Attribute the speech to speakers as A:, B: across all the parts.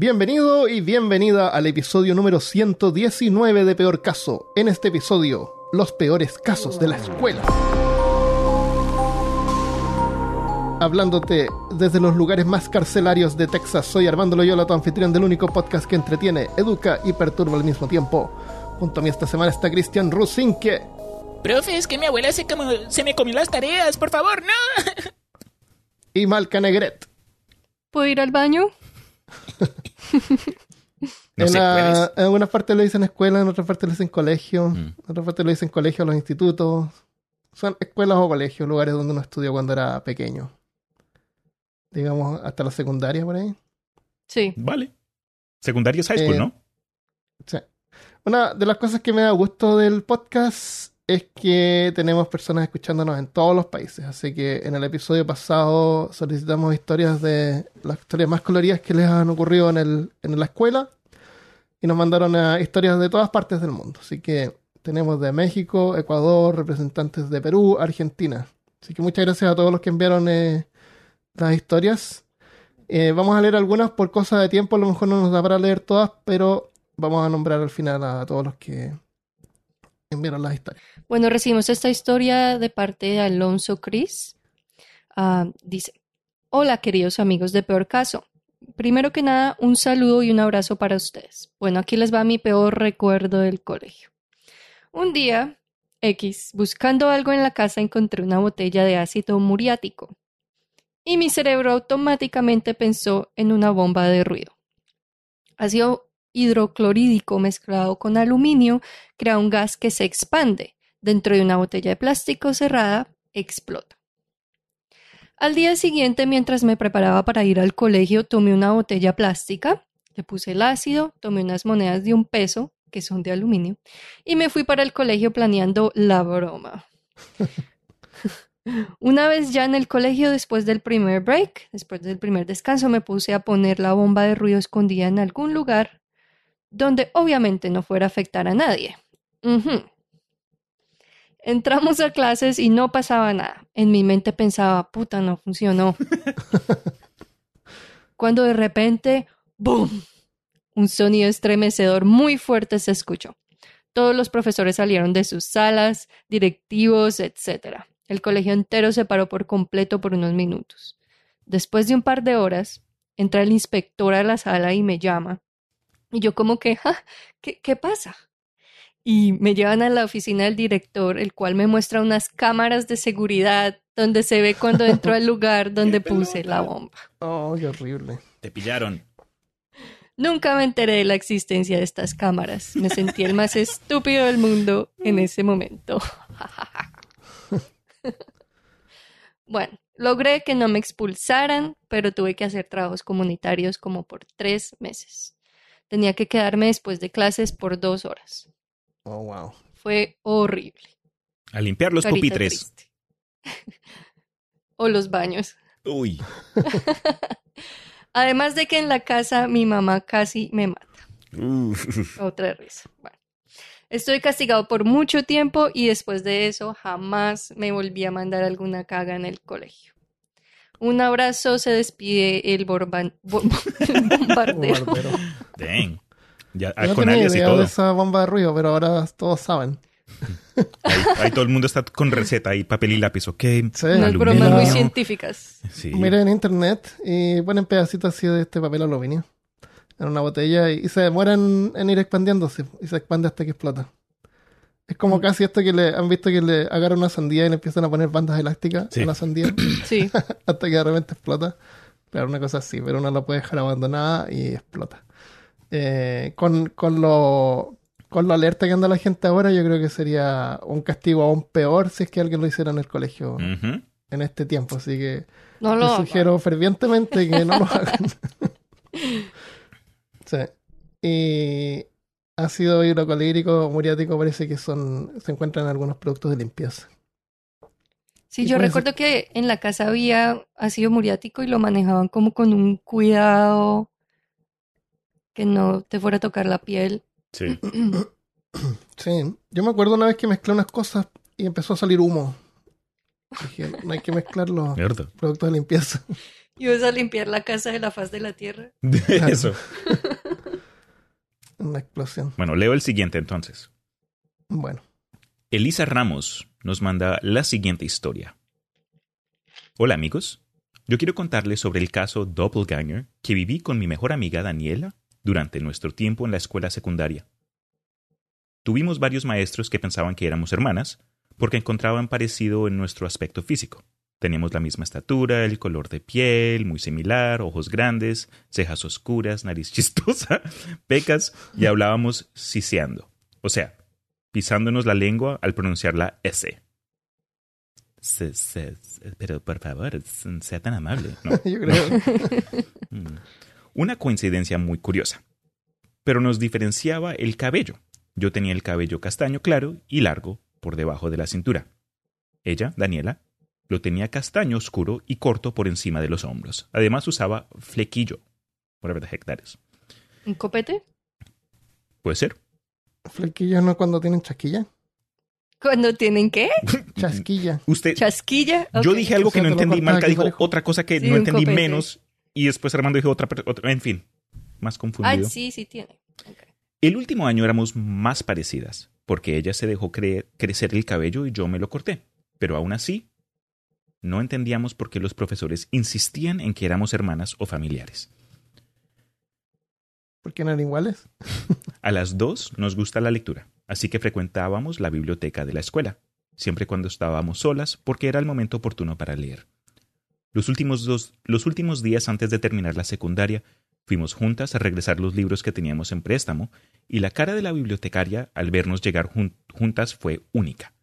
A: Bienvenido y bienvenida al episodio número 119 de Peor Caso. En este episodio, los peores casos de la escuela. Hablándote desde los lugares más carcelarios de Texas, soy Armando Loyola, tu anfitrión del único podcast que entretiene, educa y perturba al mismo tiempo. Junto a mí esta semana está Cristian Rusinque.
B: Profe, es que mi abuela se, como, se me comió las tareas, por favor, no.
A: Y Malca Negret.
C: ¿Puedo ir al baño?
B: No
A: en,
B: sé,
A: la- en algunas partes lo dicen escuela, en otras partes lo dicen colegio,
B: Mm.
A: en otras partes lo dicen colegio los institutos. Son escuelas o colegios, lugares donde uno estudió cuando era pequeño. Digamos, hasta la secundaria por ahí.
C: Sí.
D: Vale. Secundario es high school,
A: Eh,
D: ¿no?
A: Sí. Una de las cosas que me da gusto del podcast es que tenemos personas escuchándonos en todos los países. Así que en el episodio pasado solicitamos historias de las historias más coloridas que les han ocurrido en, el, en la escuela. Y nos mandaron a historias de todas partes del mundo. Así que tenemos de México, Ecuador, representantes de Perú, Argentina. Así que muchas gracias a todos los que enviaron eh, las historias. Eh, vamos a leer algunas por cosa de tiempo, a lo mejor no nos da para leer todas, pero vamos a nombrar al final a todos los que
C: Bueno, recibimos esta historia de parte de Alonso Cris. Ah, dice, hola queridos amigos de Peor Caso. Primero que nada, un saludo y un abrazo para ustedes. Bueno, aquí les va mi peor recuerdo del colegio. Un día, X, buscando algo en la casa, encontré una botella de ácido muriático. Y mi cerebro automáticamente pensó en una bomba de ruido. Ácido hidroclorídico mezclado con aluminio crea un gas que se expande. Dentro de una botella de plástico cerrada, explota. Al día siguiente, mientras me preparaba para ir al colegio, tomé una botella plástica, le puse el ácido, tomé unas monedas de un peso, que son de aluminio, y me fui para el colegio planeando la broma. Una vez ya en el colegio, después del primer break, después del primer descanso, me puse a poner la bomba de ruido escondida en algún lugar donde obviamente no fuera a afectar a nadie. Entramos a clases y no pasaba nada. En mi mente pensaba, puta, no funcionó. Cuando de repente, ¡boom! Un sonido estremecedor muy fuerte se escuchó. Todos los profesores salieron de sus salas, directivos, etc. El colegio entero se paró por completo por unos minutos. Después de un par de horas, entra el inspector a la sala y me llama. Y yo como que, "Ja, ¿qué, qué pasa? Y me llevan a la oficina del director, el cual me muestra unas cámaras de seguridad donde se ve cuando entro al lugar donde puse la bomba.
A: Oh, qué horrible.
D: Te pillaron.
C: Nunca me enteré de la existencia de estas cámaras. Me sentí el más estúpido del mundo en ese momento. bueno, logré que no me expulsaran, pero tuve que hacer trabajos comunitarios como por tres meses. Tenía que quedarme después de clases por dos horas.
A: Oh, wow.
C: Fue horrible.
D: A limpiar los
C: Carita
D: pupitres.
C: o los baños.
D: Uy.
C: Además de que en la casa mi mamá casi me mata.
D: Uf.
C: Otra risa. Bueno. Estuve castigado por mucho tiempo y después de eso jamás me volví a mandar alguna caga en el colegio. Un abrazo, se despide el, borban- bo- bombardero.
A: Bombardero.
D: Dang. Ya,
A: Yo no
D: con
A: tenía
D: y
A: idea
D: todo.
A: de esa bomba de ruido, pero ahora todos saben.
D: Ahí, ahí todo el mundo está con receta y papel y lápiz, ¿ok?
A: Sí.
C: Bromas muy científicas.
D: Sí.
A: Miren en internet y ponen pedacitos así de este papel aluminio en una botella y, y se demoran en ir expandiéndose y se expande hasta que explota. Es como
D: Mm.
A: casi esto que le han visto que le agarran una sandía y le empiezan a poner bandas elásticas
D: Sí.
A: a la sandía
C: Sí.
A: hasta que de repente explota. Claro, una cosa así, pero uno la puede dejar abandonada y explota. Eh, con, con lo con lo alerta que anda la gente ahora, yo creo que sería un castigo aún peor si es que alguien lo hiciera en el colegio
D: Ujú.
A: en este tiempo. Así que
C: No lo hagan.
A: sugiero fervientemente que no lo hagan. sí. Y ácido hidrocolírico, muriático, parece que son se encuentran en algunos productos de limpieza.
C: Sí, yo recuerdo que en la casa había ácido muriático y lo manejaban como con un cuidado que no te fuera a tocar la piel.
D: Sí.
A: Sí, yo me acuerdo una vez que mezclé unas cosas y empezó a salir humo. Dije, no hay que mezclar los
D: Mierda.
A: productos de limpieza.
C: Y vas a limpiar la casa de la faz de la tierra.
D: Eso.
A: Una explosión.
D: Bueno, leo el siguiente entonces.
A: Bueno.
D: Elisa Ramos nos manda la siguiente historia. Hola amigos, yo quiero contarles sobre el caso Doppelganger que viví con mi mejor amiga Daniela durante nuestro tiempo en la escuela secundaria. Tuvimos varios maestros que pensaban que éramos hermanas porque encontraban parecido en nuestro aspecto físico. Teníamos la misma estatura, el color de piel muy similar, ojos grandes, cejas oscuras, nariz chistosa, pecas y hablábamos siseando. O sea, pisándonos la lengua al pronunciar la S. Se- se- se- pero por favor, sea tan amable. ¿no?
A: Yo creo.
D: Mm. Una coincidencia muy curiosa. Pero nos diferenciaba el cabello. Yo tenía el cabello castaño claro y largo por debajo de la cintura. Ella, Daniela, lo tenía castaño oscuro y corto por encima de los hombros. Además usaba flequillo. Whatever the heck that is.
C: ¿Un copete?
D: Puede ser.
A: Flequillos no cuando tienen chasquilla.
C: ¿Cuando tienen qué?
A: Chasquilla.
D: Usted,
C: ¿Chasquilla?
D: yo dije algo
A: O sea,
D: que no entendí.
A: aquí
D: dijo
A: parejo.
D: otra cosa que
C: Sí,
D: no entendí
C: copete.
D: menos. Y después Armando dijo otra, otra. En fin, más
C: Ah,
D: confundido.
C: sí, sí tiene. Ok.
D: El último año éramos más parecidas, porque ella se dejó cre- crecer el cabello y yo me lo corté. Pero aún así, no entendíamos por qué los profesores insistían en que éramos hermanas o familiares.
A: ¿Por qué no eran iguales?
D: A las dos nos gusta la lectura, así que frecuentábamos la biblioteca de la escuela, siempre cuando estábamos solas, porque era el momento oportuno para leer. Los últimos, dos, los últimos días antes de terminar la secundaria, fuimos juntas a regresar los libros que teníamos en préstamo, y la cara de la bibliotecaria al vernos llegar jun- juntas fue única.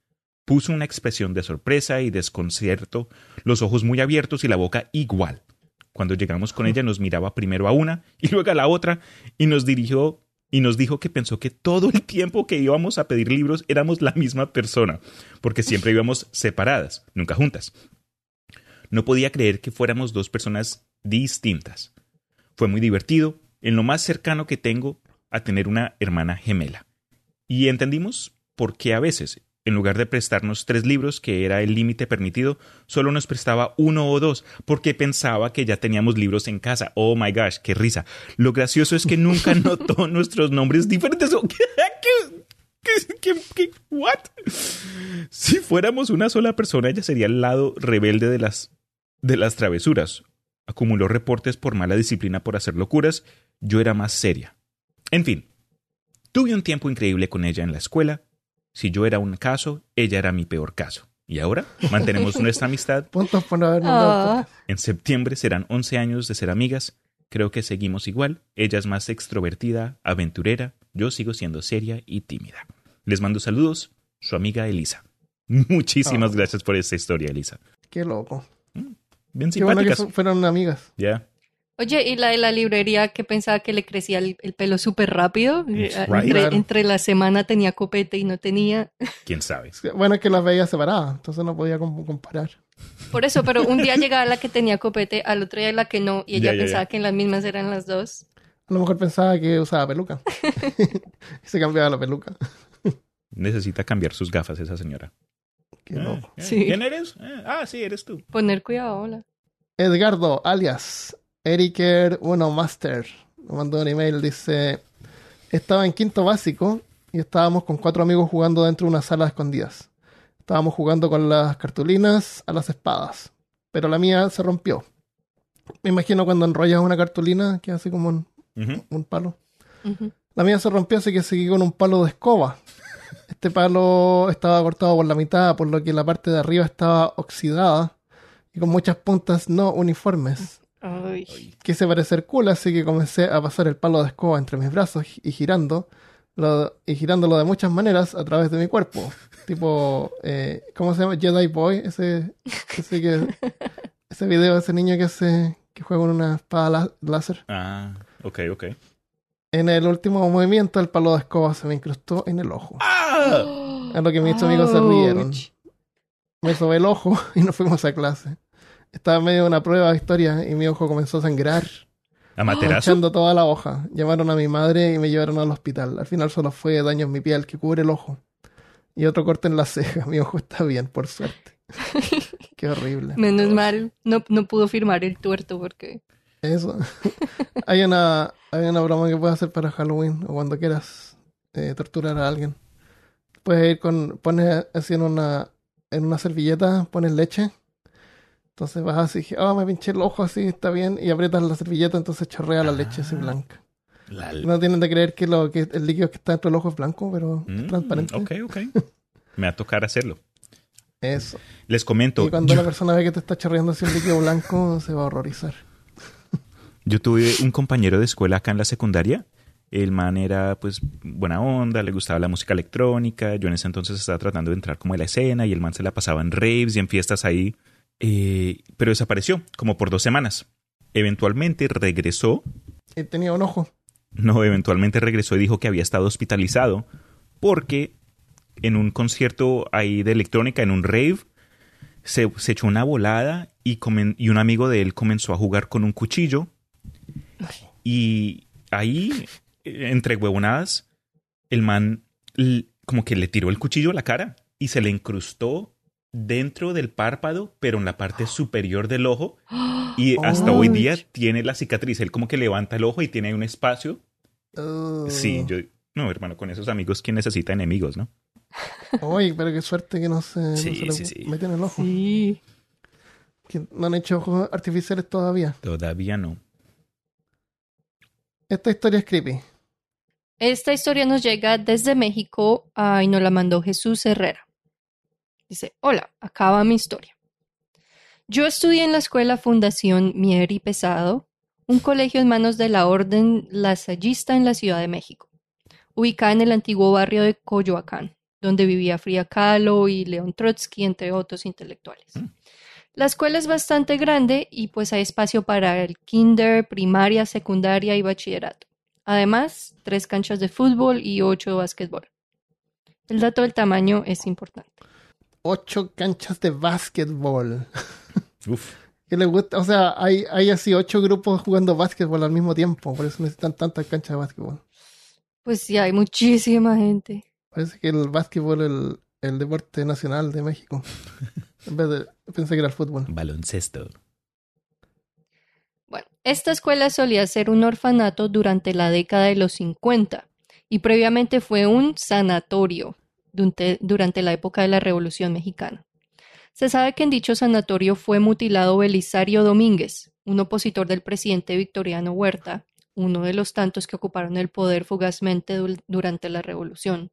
D: Puso una expresión de sorpresa y desconcierto, los ojos muy abiertos y la boca igual. Cuando llegamos con ella nos miraba primero a una y luego a la otra y nos dirigió y nos dijo que pensó que todo el tiempo que íbamos a pedir libros éramos la misma persona, porque siempre íbamos separadas, nunca juntas. No podía creer que fuéramos dos personas distintas. Fue muy divertido, en lo más cercano que tengo a tener una hermana gemela. Y entendimos por qué a veces, en lugar de prestarnos tres libros, que era el límite permitido, solo nos prestaba uno o dos, porque pensaba que ya teníamos libros en casa. Oh my gosh, qué risa. Lo gracioso es que nunca notó nuestros nombres diferentes. ¿O ¿Qué? ¿Qué? ¿Qué? ¿Qué? ¿What? Si fuéramos una sola persona, ella sería el lado rebelde de las, de las travesuras. Acumuló reportes por mala disciplina por hacer locuras. Yo era más seria. En fin, tuve un tiempo increíble con ella en la escuela. Si yo era un caso, ella era mi peor caso. Y ahora mantenemos nuestra amistad.
A: Puntos por no haber mandado el
C: Ah.
D: En septiembre serán 11 años de ser amigas. Creo que seguimos igual. Ella es más extrovertida, aventurera. Yo sigo siendo seria y tímida. Les mando saludos. Su amiga Elisa. Muchísimas
A: Oh.
D: gracias por esta historia, Elisa.
A: Qué loco.
D: Bien
A: Qué bueno que
D: simpáticas.
A: fu- fueron amigas.
D: Ya.
C: Oye, ¿y la de la librería que pensaba que le crecía el, el pelo súper rápido? Eh,
D: Right.
C: Entre, la semana tenía copete y no tenía.
D: ¿Quién sabe?
A: Bueno, es que las veía separadas, entonces no podía com- comparar.
C: Por eso, pero un día llegaba la que tenía copete, al otro día la que no, y ella
D: Ya, ya,
C: pensaba
D: ya.
C: que en las mismas eran las dos.
A: A lo mejor pensaba que usaba peluca. y se cambiaba la peluca.
D: Necesita cambiar sus gafas esa señora.
A: Qué
D: Eh,
A: loco.
D: eh,
C: Sí.
D: ¿Quién eres? Eh, ah, sí, eres tú.
C: Poner cuidado, hola.
A: Edgardo, alias Eriker 1 Master, me mandó un email, dice, estaba en quinto básico y estábamos con cuatro amigos jugando dentro de una sala de escondidas. Estábamos jugando con las cartulinas a las espadas, pero la mía se rompió. Me imagino cuando enrollas una cartulina que hace como un, palo. La mía se rompió, así que seguí con un palo de escoba. Este palo estaba cortado por la mitad, por lo que la parte de arriba estaba oxidada y con muchas puntas no uniformes.
C: Ay.
A: Quise parecer cool, así que comencé a pasar el palo de escoba entre mis brazos y girando, lo- y girándolo de muchas maneras a través de mi cuerpo. Tipo, eh, ¿cómo se llama? Jedi Boy, ese, ese que, ese video de ese niño que hace, que juega con una espada lá- láser.
D: Ah, ok, ok.
A: En el último movimiento, el palo de escoba se me incrustó en el ojo.
D: ¡Ah!
A: A lo que mis amigos se rieron.
C: Ouch.
A: Me sobé el ojo y nos fuimos a clase. Estaba en medio de una prueba de historia y mi ojo comenzó a sangrar,
D: ¿Amaterasu?
A: echando toda la hoja. Llamaron a mi madre y me llevaron al hospital. Al final solo fue daño en mi piel que cubre el ojo. Y otro corte en la ceja. Mi ojo está bien, por suerte. Qué horrible.
C: Menos mal, no, no pudo firmar el tuerto porque...
A: Eso. hay, una, hay una broma que puedes hacer para Halloween o cuando quieras eh, torturar a alguien. Puedes ir con, pones así en una, en una servilleta, pones leche. Entonces vas así, oh, me pinché el ojo así, está bien, y aprietas la servilleta, entonces chorrea la leche así
D: Ah.
A: blanca.
D: La-
A: No tienen de creer que, lo, que el líquido que está dentro del ojo es blanco, pero es
D: Mm,
A: transparente.
D: Ok, ok. Me va a tocar hacerlo.
A: Eso.
D: Les comento,
A: Y cuando
D: yo,
A: la persona ve que te está chorreando así un líquido blanco, se va a horrorizar.
D: yo tuve un compañero de escuela acá en la secundaria. El man era pues buena onda, le gustaba la música electrónica. Yo en ese entonces estaba tratando de entrar como a la escena y el man se la pasaba en raves y en fiestas ahí. Eh, pero desapareció como por dos semanas. Eventualmente regresó
A: Y tenía un ojo.
D: No, eventualmente regresó y dijo que había estado hospitalizado porque en un concierto ahí de electrónica, en un rave, se, se echó una volada y, comen- y un amigo de él comenzó a jugar con un cuchillo. Y ahí, eh, entre huevonadas, el man como que le tiró el cuchillo a la cara y se le incrustó dentro del párpado, pero en la parte superior del ojo. Y hasta hoy día tiene la cicatriz. Él como que levanta el ojo y tiene ahí un espacio.
A: Uh,
D: Sí, yo... No, hermano, con esos amigos, ¿quién necesita enemigos, no?
A: Uy, pero qué suerte que no se, no
D: Sí,
A: se le
D: sí, sí.
A: mete en el ojo.
C: Sí.
A: Que no han hecho ojos artificiales todavía.
D: Todavía no.
A: Esta historia es creepy.
C: Esta historia nos llega desde México y nos la mandó Jesús Herrera. Dice, hola, acaba mi historia. Yo estudié en la escuela Fundación Mier y Pesado, un colegio en manos de la Orden Lasallista en la Ciudad de México, ubicada en el antiguo barrio de Coyoacán, donde vivía Frida Kahlo y León Trotsky, entre otros intelectuales.
D: Mm.
C: La escuela es bastante grande y pues hay espacio para el kinder, primaria, secundaria y bachillerato. Además, tres canchas de fútbol y ocho de básquetbol. El dato del tamaño es importante.
A: Ocho canchas de básquetbol.
D: Uf.
A: ¿Qué les gusta? O sea, hay, hay así ocho grupos jugando básquetbol al mismo tiempo. Por eso necesitan tantas canchas de básquetbol.
C: Pues sí, hay muchísima gente.
A: Parece que el básquetbol es el, el deporte nacional de México. En vez de... Pensé que era el fútbol.
D: Baloncesto.
C: Bueno, esta escuela solía ser un orfanato durante la década de los 50 y previamente fue un sanatorio durante, durante la época de la Revolución Mexicana. Se sabe que en dicho sanatorio fue mutilado Belisario Domínguez, un opositor del presidente Victoriano Huerta, uno de los tantos que ocuparon el poder fugazmente durante la Revolución.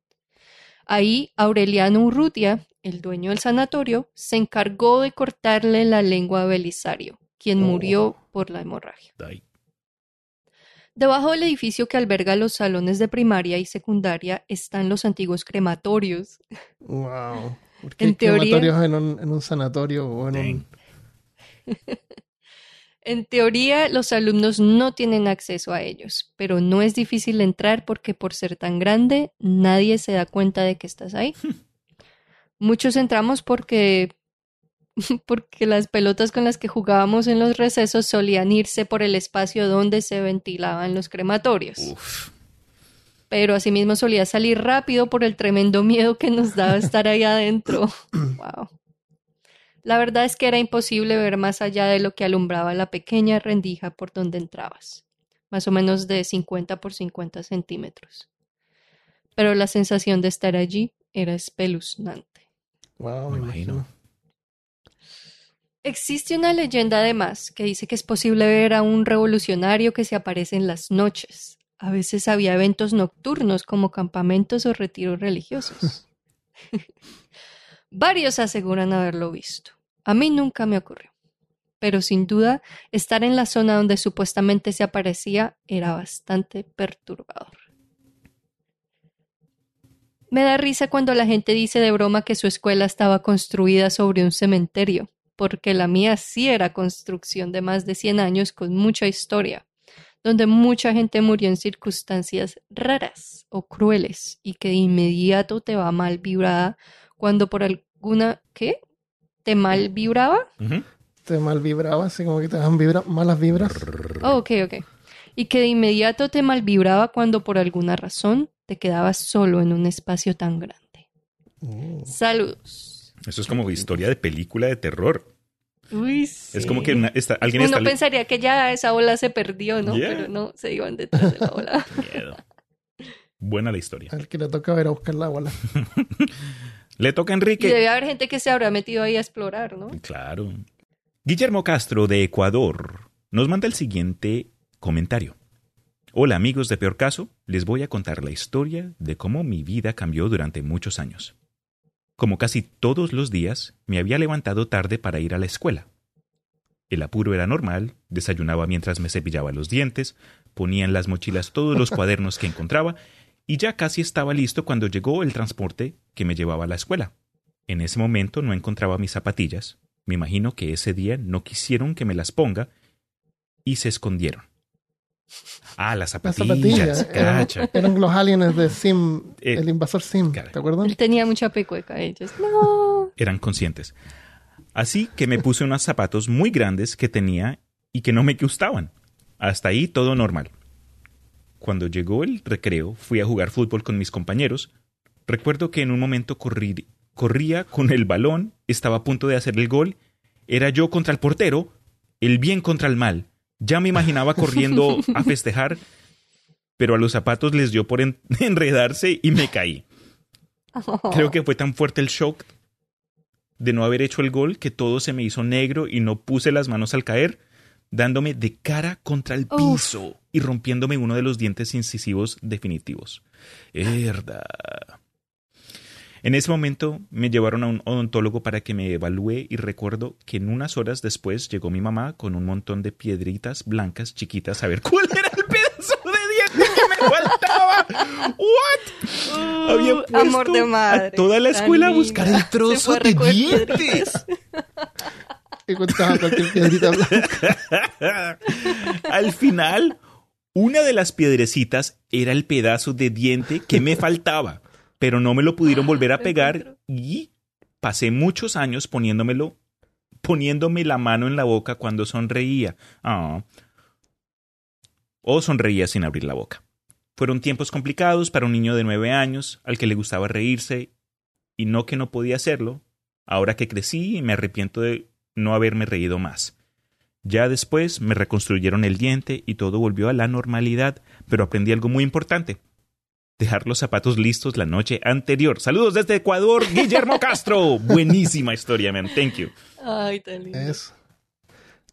C: Ahí Aureliano Urrutia, el dueño del sanatorio, se encargó de cortarle la lengua a Belisario, quien
A: Oh.
C: murió por la hemorragia. Debajo del edificio que alberga los salones de primaria y secundaria están los antiguos crematorios.
A: Wow. ¿Por qué
C: En
A: hay
C: teoría-
A: crematorios en un, en un sanatorio o en un...
C: En teoría, los alumnos no tienen acceso a ellos, pero no es difícil entrar porque por ser tan grande, nadie se da cuenta de que estás ahí. Muchos entramos porque porque las pelotas con las que jugábamos en los recesos solían irse por el espacio donde se ventilaban los crematorios.
D: Uf.
C: Pero asimismo solía salir rápido por el tremendo miedo que nos daba estar ahí adentro. Wow. La verdad es que era imposible ver más allá de lo que alumbraba la pequeña rendija por donde entrabas, más o menos de 50 por 50 centímetros. Pero la sensación de estar allí era espeluznante.
A: Wow,
D: Me
A: me
D: imagino.
C: Existe una leyenda además que dice que es posible ver a un revolucionario que se aparece en las noches. A veces había eventos nocturnos como campamentos o retiros religiosos. Varios aseguran haberlo visto. A mí nunca me ocurrió. Pero sin duda, estar en la zona donde supuestamente se aparecía era bastante perturbador. Me da risa cuando la gente dice de broma que su escuela estaba construida sobre un cementerio, porque la mía sí era construcción de más de 100 años con mucha historia, donde mucha gente murió en circunstancias raras o crueles y que de inmediato te va mal vibrada cuando por alguna... ¿Qué? ¿Te mal vibraba?
A: Te mal vibraba, así como que te dan vibra malas vibras.
C: Oh, ok, ok. Y que de inmediato te mal vibraba cuando por alguna razón te quedabas solo en un espacio tan grande.
A: Mm.
C: Saludos.
D: Eso es como historia de película de terror.
C: Uy, sí.
D: Es como que una- está- alguien
C: Uno
D: está...
C: pensaría que ya esa ola se perdió, ¿no?
D: Yeah.
C: Pero no, se iban detrás de la ola.
D: Miedo. Buena la historia.
A: Al que le toca ir a buscar la bola.
D: Le toca a
C: Y
D: Enrique.
C: debe haber gente que se habrá metido ahí a explorar, ¿no?
D: Claro. Guillermo Castro de Ecuador nos manda el siguiente comentario. Hola amigos de Peor Caso, les voy a contar la historia de cómo mi vida cambió durante muchos años. Como casi todos los días, me había levantado tarde para ir a la escuela. El apuro era normal, desayunaba mientras me cepillaba los dientes, ponía en las mochilas todos los cuadernos que encontraba y ya casi estaba listo cuando llegó el transporte que me llevaba a la escuela. En ese momento no encontraba mis zapatillas. Me imagino que ese día no quisieron que me las ponga y se escondieron. Ah, las
A: Las
D: zapatillas.
A: zapatillas. Eran, los aliens de Sim,
D: Eh,
A: el invasor Sim.
D: cara.
A: ¿Te acuerdas?
C: Él tenía mucha pecueca ellos. No.
D: Eran conscientes. Así que me puse unos zapatos muy grandes que tenía y que no me gustaban. Hasta ahí todo normal. Cuando llegó el recreo, fui a jugar fútbol con mis compañeros. Recuerdo que en un momento corrí- corría con el balón, estaba a punto de hacer el gol. Era yo contra el portero, el bien contra el mal. Ya me imaginaba corriendo a festejar, pero a los zapatos les dio por en- enredarse y me caí. Creo que fue tan fuerte el shock de no haber hecho el gol que todo se me hizo negro y no puse las manos al caer, dándome de cara contra el
C: Uf.
D: piso y rompiéndome uno de los dientes incisivos definitivos. Herda. En ese momento me llevaron a un odontólogo para que me evalúe y recuerdo que en unas horas después llegó mi mamá con un montón de piedritas blancas chiquitas a ver cuál era el pedazo de diente que me faltaba. ¿What? Había
C: Uh,
D: puesto
C: amor de madre.
D: a toda la escuela a buscar el trozo de
C: recoger
D: diente.
C: piedritas.
A: Y contaba cualquier piedrita blanca.
D: Al final, una de las piedrecitas era el pedazo de diente que me faltaba, pero no me lo pudieron volver a pegar y pasé muchos años poniéndomelo, poniéndome la mano en la boca cuando sonreía. Ah. O sonreía sin abrir la boca. Fueron tiempos complicados para un niño de nueve años al que le gustaba reírse y no que no podía hacerlo. Ahora que crecí me arrepiento de no haberme reído más. Ya después me reconstruyeron el diente y todo volvió a la normalidad, pero aprendí algo muy importante. Dejar los zapatos listos la noche anterior. Saludos desde Ecuador, Guillermo Castro. Buenísima historia, man. Thank you.
C: Ay, tan lindo.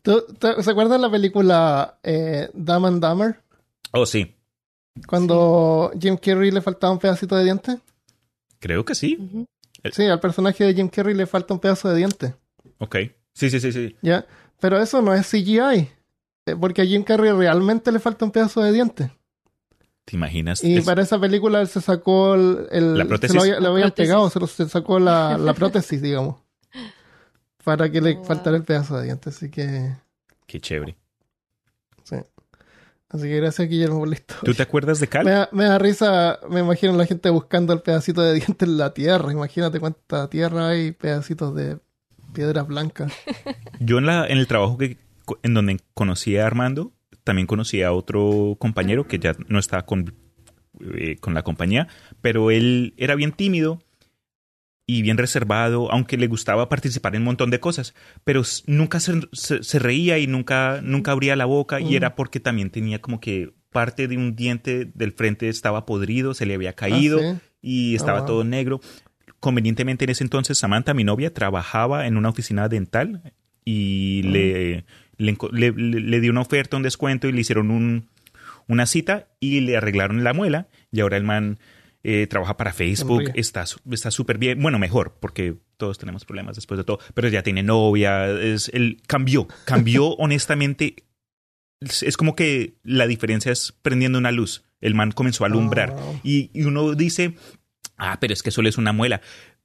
A: ¿Tú, tú- ¿Se acuerdan la película eh, Dumb and Dumber?
D: Oh, sí.
A: Cuando Jim Carrey le faltaba un pedacito de diente.
D: Creo que sí.
A: Sí, al personaje de Jim Carrey le falta un pedazo de diente.
D: Ok. Sí, sí, sí, sí.
A: ¿Ya? Pero eso no es CGI. eh, Porque a Jim Carrey realmente le falta un pedazo de diente.
D: ¿Te imaginas?
A: Y
D: Es-
A: para esa película él se sacó el... el-
D: ¿La
A: se
D: prótesis?
A: lo le
C: La
A: habían pegado, se, lo- se sacó la, la prótesis, digamos. Para que le
C: Wow.
A: faltara el pedazo de diente. Así que...
D: Qué chévere.
A: Sí. Así que gracias Guillermo por la historia.
D: ¿Tú te acuerdas de Cal?
A: Me da, me da risa, me imagino la gente buscando el pedacito de diente en la tierra. Imagínate cuánta tierra hay, pedacitos de piedras blancas.
D: Yo en, la, en el trabajo que, en donde conocí a Armando, también conocí a otro compañero que ya no estaba con, eh, con la compañía, pero él era bien tímido y bien reservado, aunque le gustaba participar en un montón de cosas, pero nunca se, se- se reía y nunca, nunca abría la boca y
A: Mm.
D: era porque también tenía como que parte de un diente del frente estaba podrido, se le había caído
A: Ah, sí.
D: y estaba
A: wow.
D: todo negro. Convenientemente en ese entonces Samantha, mi novia, trabajaba en una oficina dental y le, le, le- le- le dio una oferta, un descuento y le hicieron un, una cita y le arreglaron la muela y ahora el man eh, trabaja para Facebook, está súper bien, bueno, mejor, porque todos tenemos problemas después de todo, pero ya tiene novia, es, él cambió, cambió honestamente. Es, es como que la diferencia es prendiendo una luz. El man comenzó a alumbrar.
A: Oh.
D: Y, y uno dice, ah, pero es que solo es una muela.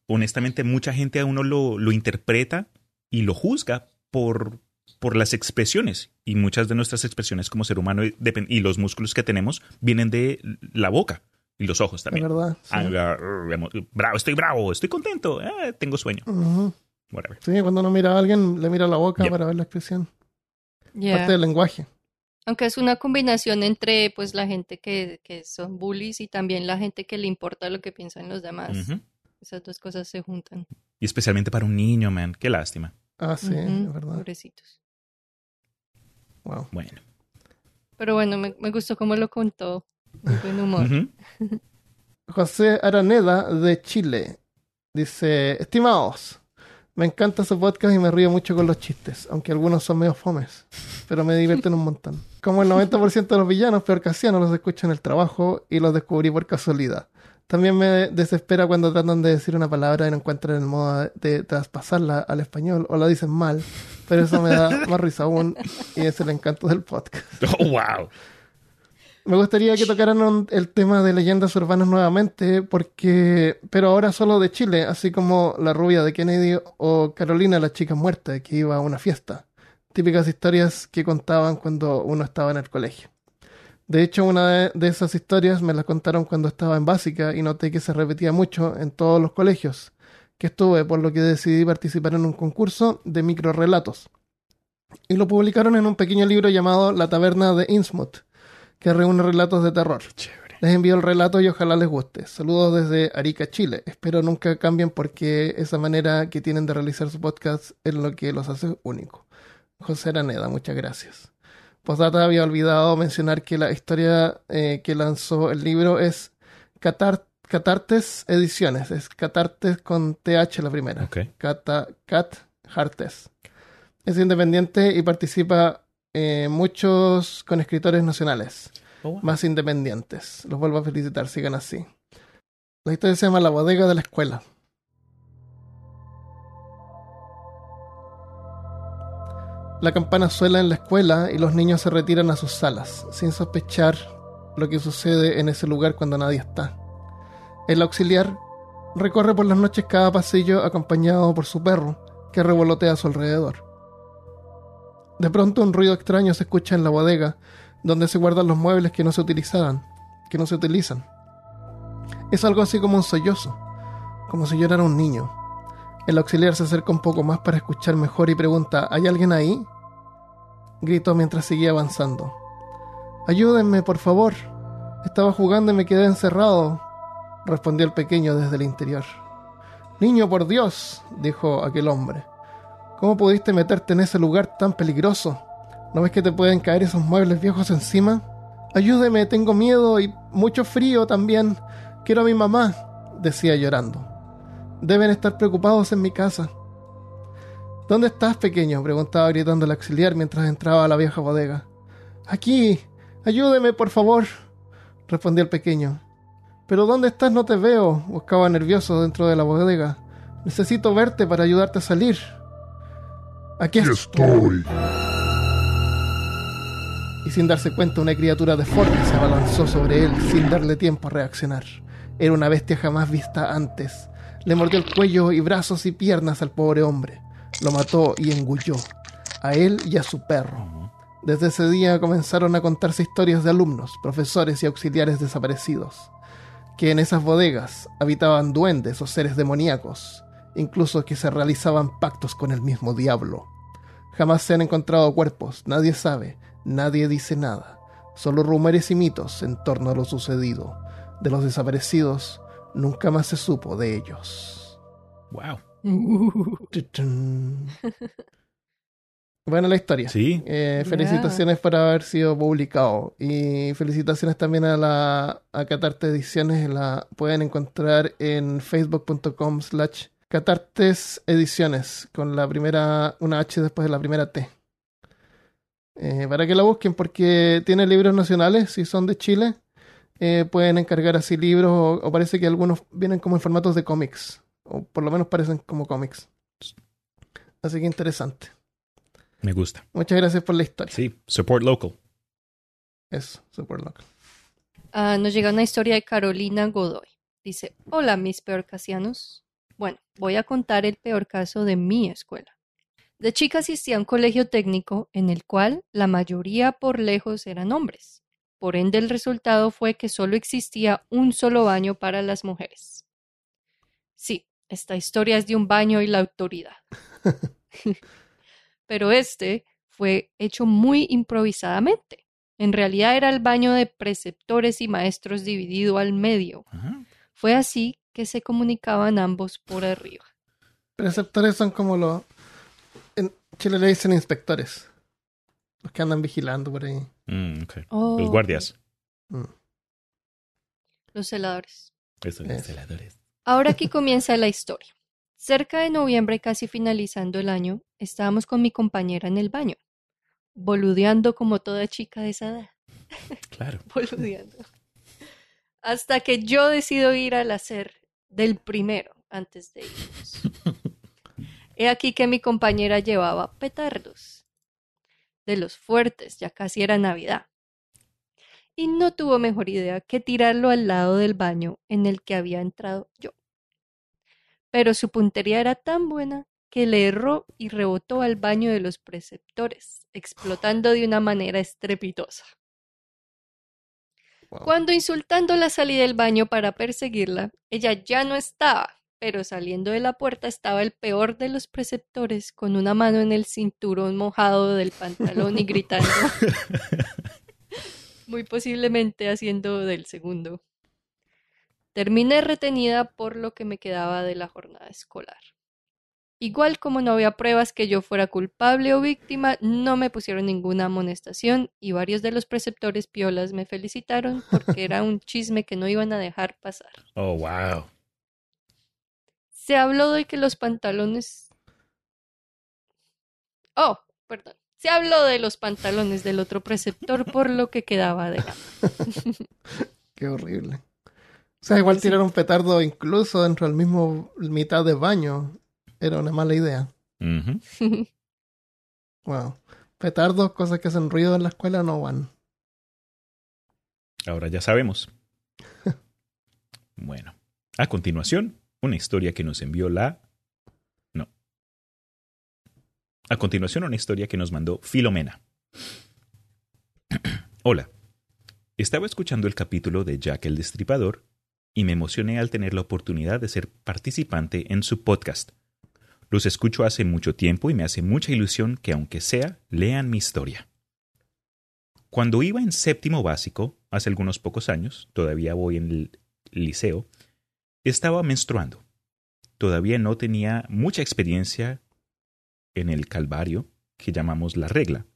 D: Honestamente, mucha gente a uno lo, lo interpreta y lo juzga por, por las expresiones. Y muchas de nuestras expresiones como ser humano y, los músculos que tenemos vienen de la boca y los ojos también.
A: verdad. sí.
D: Bravo, estoy bravo, estoy contento, eh, tengo sueño.
A: Ujú.
D: Whatever.
A: Sí, cuando uno mira a alguien, le mira la boca
D: Yep.
A: para ver la expresión.
C: Yeah.
A: Parte del lenguaje.
C: Aunque es una combinación entre pues la gente que, que son bullies y también la gente que le importa lo que piensan los demás.
D: Ujú.
C: Esas dos cosas se juntan.
D: Y especialmente para un niño, man. Qué lástima.
A: Ah, sí, es verdad.
C: Pobrecitos.
A: Wow.
D: Bueno.
C: Pero bueno, me, me gustó cómo lo contó. Buen humor.
A: José Araneda de Chile dice: Estimados, me encanta su podcast y me río mucho con los chistes, aunque algunos son medio fomes, pero me divierten un montón. Como el 90% de los villanos, peor casiano, los escucho en el trabajo y los descubrí por casualidad. También me desespera cuando tratan de decir una palabra y no encuentran el modo de traspasarla al español o la dicen mal, pero eso me da más risa aún y es el encanto del podcast.
D: Oh, wow.
A: Me gustaría que tocaran el tema de leyendas urbanas nuevamente, porque, pero ahora solo de Chile, así como la rubia de Kennedy o Carolina, la chica muerta que iba a una fiesta. Típicas historias que contaban cuando uno estaba en el colegio. De hecho, una de, esas historias me la contaron cuando estaba en básica y noté que se repetía mucho en todos los colegios que estuve, por lo que decidí participar en un concurso de microrelatos. Y lo publicaron en un pequeño libro llamado La Taberna de Innsmouth que reúne relatos de terror.
D: Chévere.
A: Les envío el relato y ojalá les guste. Saludos desde Arica, Chile. Espero nunca cambien porque esa manera que tienen de realizar su podcast es lo que los hace únicos. José Araneda, muchas gracias. Postdata había olvidado mencionar que la historia eh, que lanzó el libro es Catar- Catartes Ediciones. Es Catartes con TH la primera.
D: Ok.
A: Cata, Cat Hartes. Es independiente y participa eh, muchos con escritores nacionales
D: Oh, wow.
A: más independientes. Los vuelvo a felicitar, sigan así. La historia se llama La bodega de la escuela. La campana suena en la escuela y los niños se retiran a sus salas, sin sospechar lo que sucede en ese lugar cuando nadie está. El auxiliar recorre por las noches cada pasillo acompañado por su perro, que revolotea a su alrededor. De pronto un ruido extraño se escucha en la bodega, donde se guardan los muebles que no se utilizaban, que no se utilizan. Es algo así como un sollozo, como si llorara un niño. El auxiliar se acerca un poco más para escuchar mejor y pregunta, ¿hay alguien ahí? Gritó mientras seguía avanzando. Ayúdenme, por favor. Estaba jugando y me quedé encerrado, respondió el pequeño desde el interior. Niño, por Dios, dijo aquel hombre. ¿Cómo pudiste meterte en ese lugar tan peligroso? ¿No ves que te pueden caer esos muebles viejos encima? Ayúdeme, tengo miedo y mucho frío también. Quiero a mi mamá, decía llorando. Deben estar preocupados en mi casa. ¿Dónde estás, pequeño? preguntaba gritando el auxiliar mientras entraba a la vieja bodega. Aquí. Ayúdeme, por favor, respondió el pequeño. Pero ¿dónde estás? No te veo, buscaba nervioso dentro de la bodega. Necesito verte para ayudarte a salir. Aquí estoy. y sin darse cuenta una criatura deforme se abalanzó sobre él sin darle tiempo a reaccionar. Era una bestia jamás vista antes. Le mordió el cuello y brazos y piernas al pobre hombre. Lo mató y engulló, a él y a su perro. Desde ese día comenzaron a contarse historias de alumnos, profesores y auxiliares desaparecidos, que en esas bodegas habitaban duendes o seres demoníacos, incluso que se realizaban pactos con el mismo diablo. Jamás se han encontrado cuerpos, nadie sabe, nadie dice nada. Solo rumores y mitos en torno a lo sucedido. De los desaparecidos, nunca más se supo de ellos.
D: Wow.
A: Tuchun. Buena la historia.
D: Sí.
A: Eh, felicitaciones por haber sido publicado. Y felicitaciones también a la a Catarte Ediciones. La pueden encontrar en facebook.com slash Catartes Ediciones. Con la primera, una H después de la primera T. Eh, para que la busquen porque tiene libros nacionales, si son de Chile. Eh, pueden encargar así libros o, o parece que algunos vienen como en formatos de cómics. O por lo menos parecen como cómics. Así que interesante.
D: Me gusta.
A: Muchas gracias por la historia.
D: Sí. Support local.
A: Eso, super loco.
C: Ah, nos llega una historia de Carolina Godoy. Dice, hola mis peorcasianos. Bueno, voy a contar el peor caso de mi escuela. De chica asistía a un colegio técnico en el cual la mayoría por lejos eran hombres. Por ende, el resultado fue que solo existía un solo baño para las mujeres. Sí, esta historia es de un baño y la autoridad. Pero este fue hecho muy improvisadamente. En realidad era el baño de preceptores y maestros dividido al medio.
D: Ajá.
C: Fue así que se comunicaban ambos por arriba.
A: Preceptores son como los Chile le dicen inspectores. Los que andan vigilando por ahí.
D: Mm.
C: Oh,
D: Los guardias.
A: Mm.
C: Los celadores. Ahora aquí comienza la historia. Cerca de noviembre, casi finalizando el año, estábamos con mi compañera en el baño, boludeando como toda chica de esa edad.
D: Claro.
C: boludeando. Hasta que yo decido ir al hacer del primero antes de irnos. He aquí que mi compañera llevaba petardos. De los fuertes, ya casi era Navidad. Y no tuvo mejor idea que tirarlo al lado del baño en el que había entrado yo. Pero su puntería era tan buena que le erró y rebotó al baño de los preceptores, explotando de una manera estrepitosa.
A: Wow.
C: Cuando insultándola salí del baño para perseguirla, ella ya no estaba, pero saliendo de la puerta estaba el peor de los preceptores con una mano en el cinturón mojado del pantalón y gritando, muy posiblemente haciendo del segundo. Terminé retenida por lo que me quedaba de la jornada escolar. Igual como no había pruebas que yo fuera culpable o víctima, no me pusieron ninguna amonestación y varios de los preceptores piolas me felicitaron porque era un chisme que no iban a dejar pasar.
D: Oh, wow.
C: Se habló de que los pantalones... Oh, perdón. Se habló de los pantalones del otro preceptor por lo que quedaba de.
A: Qué horrible. O sea, igual tirar un petardo incluso dentro del mismo mitad de baño era una mala idea.
D: Ujú.
A: Wow. Petardos, cosas que hacen ruido en la escuela, no van.
D: Ahora ya sabemos. Bueno, a continuación, una historia que nos envió la... No. A continuación, una historia que nos mandó Filomena. Hola. Estaba escuchando el capítulo de Jack el Destripador y me emocioné al tener la oportunidad de ser participante en su podcast. Los escucho hace mucho tiempo y me hace mucha ilusión que, aunque sea, lean mi historia. Cuando iba en séptimo básico, hace algunos pocos años, todavía voy en el liceo, estaba menstruando. Todavía no tenía mucha experiencia en el calvario que llamamos la regla,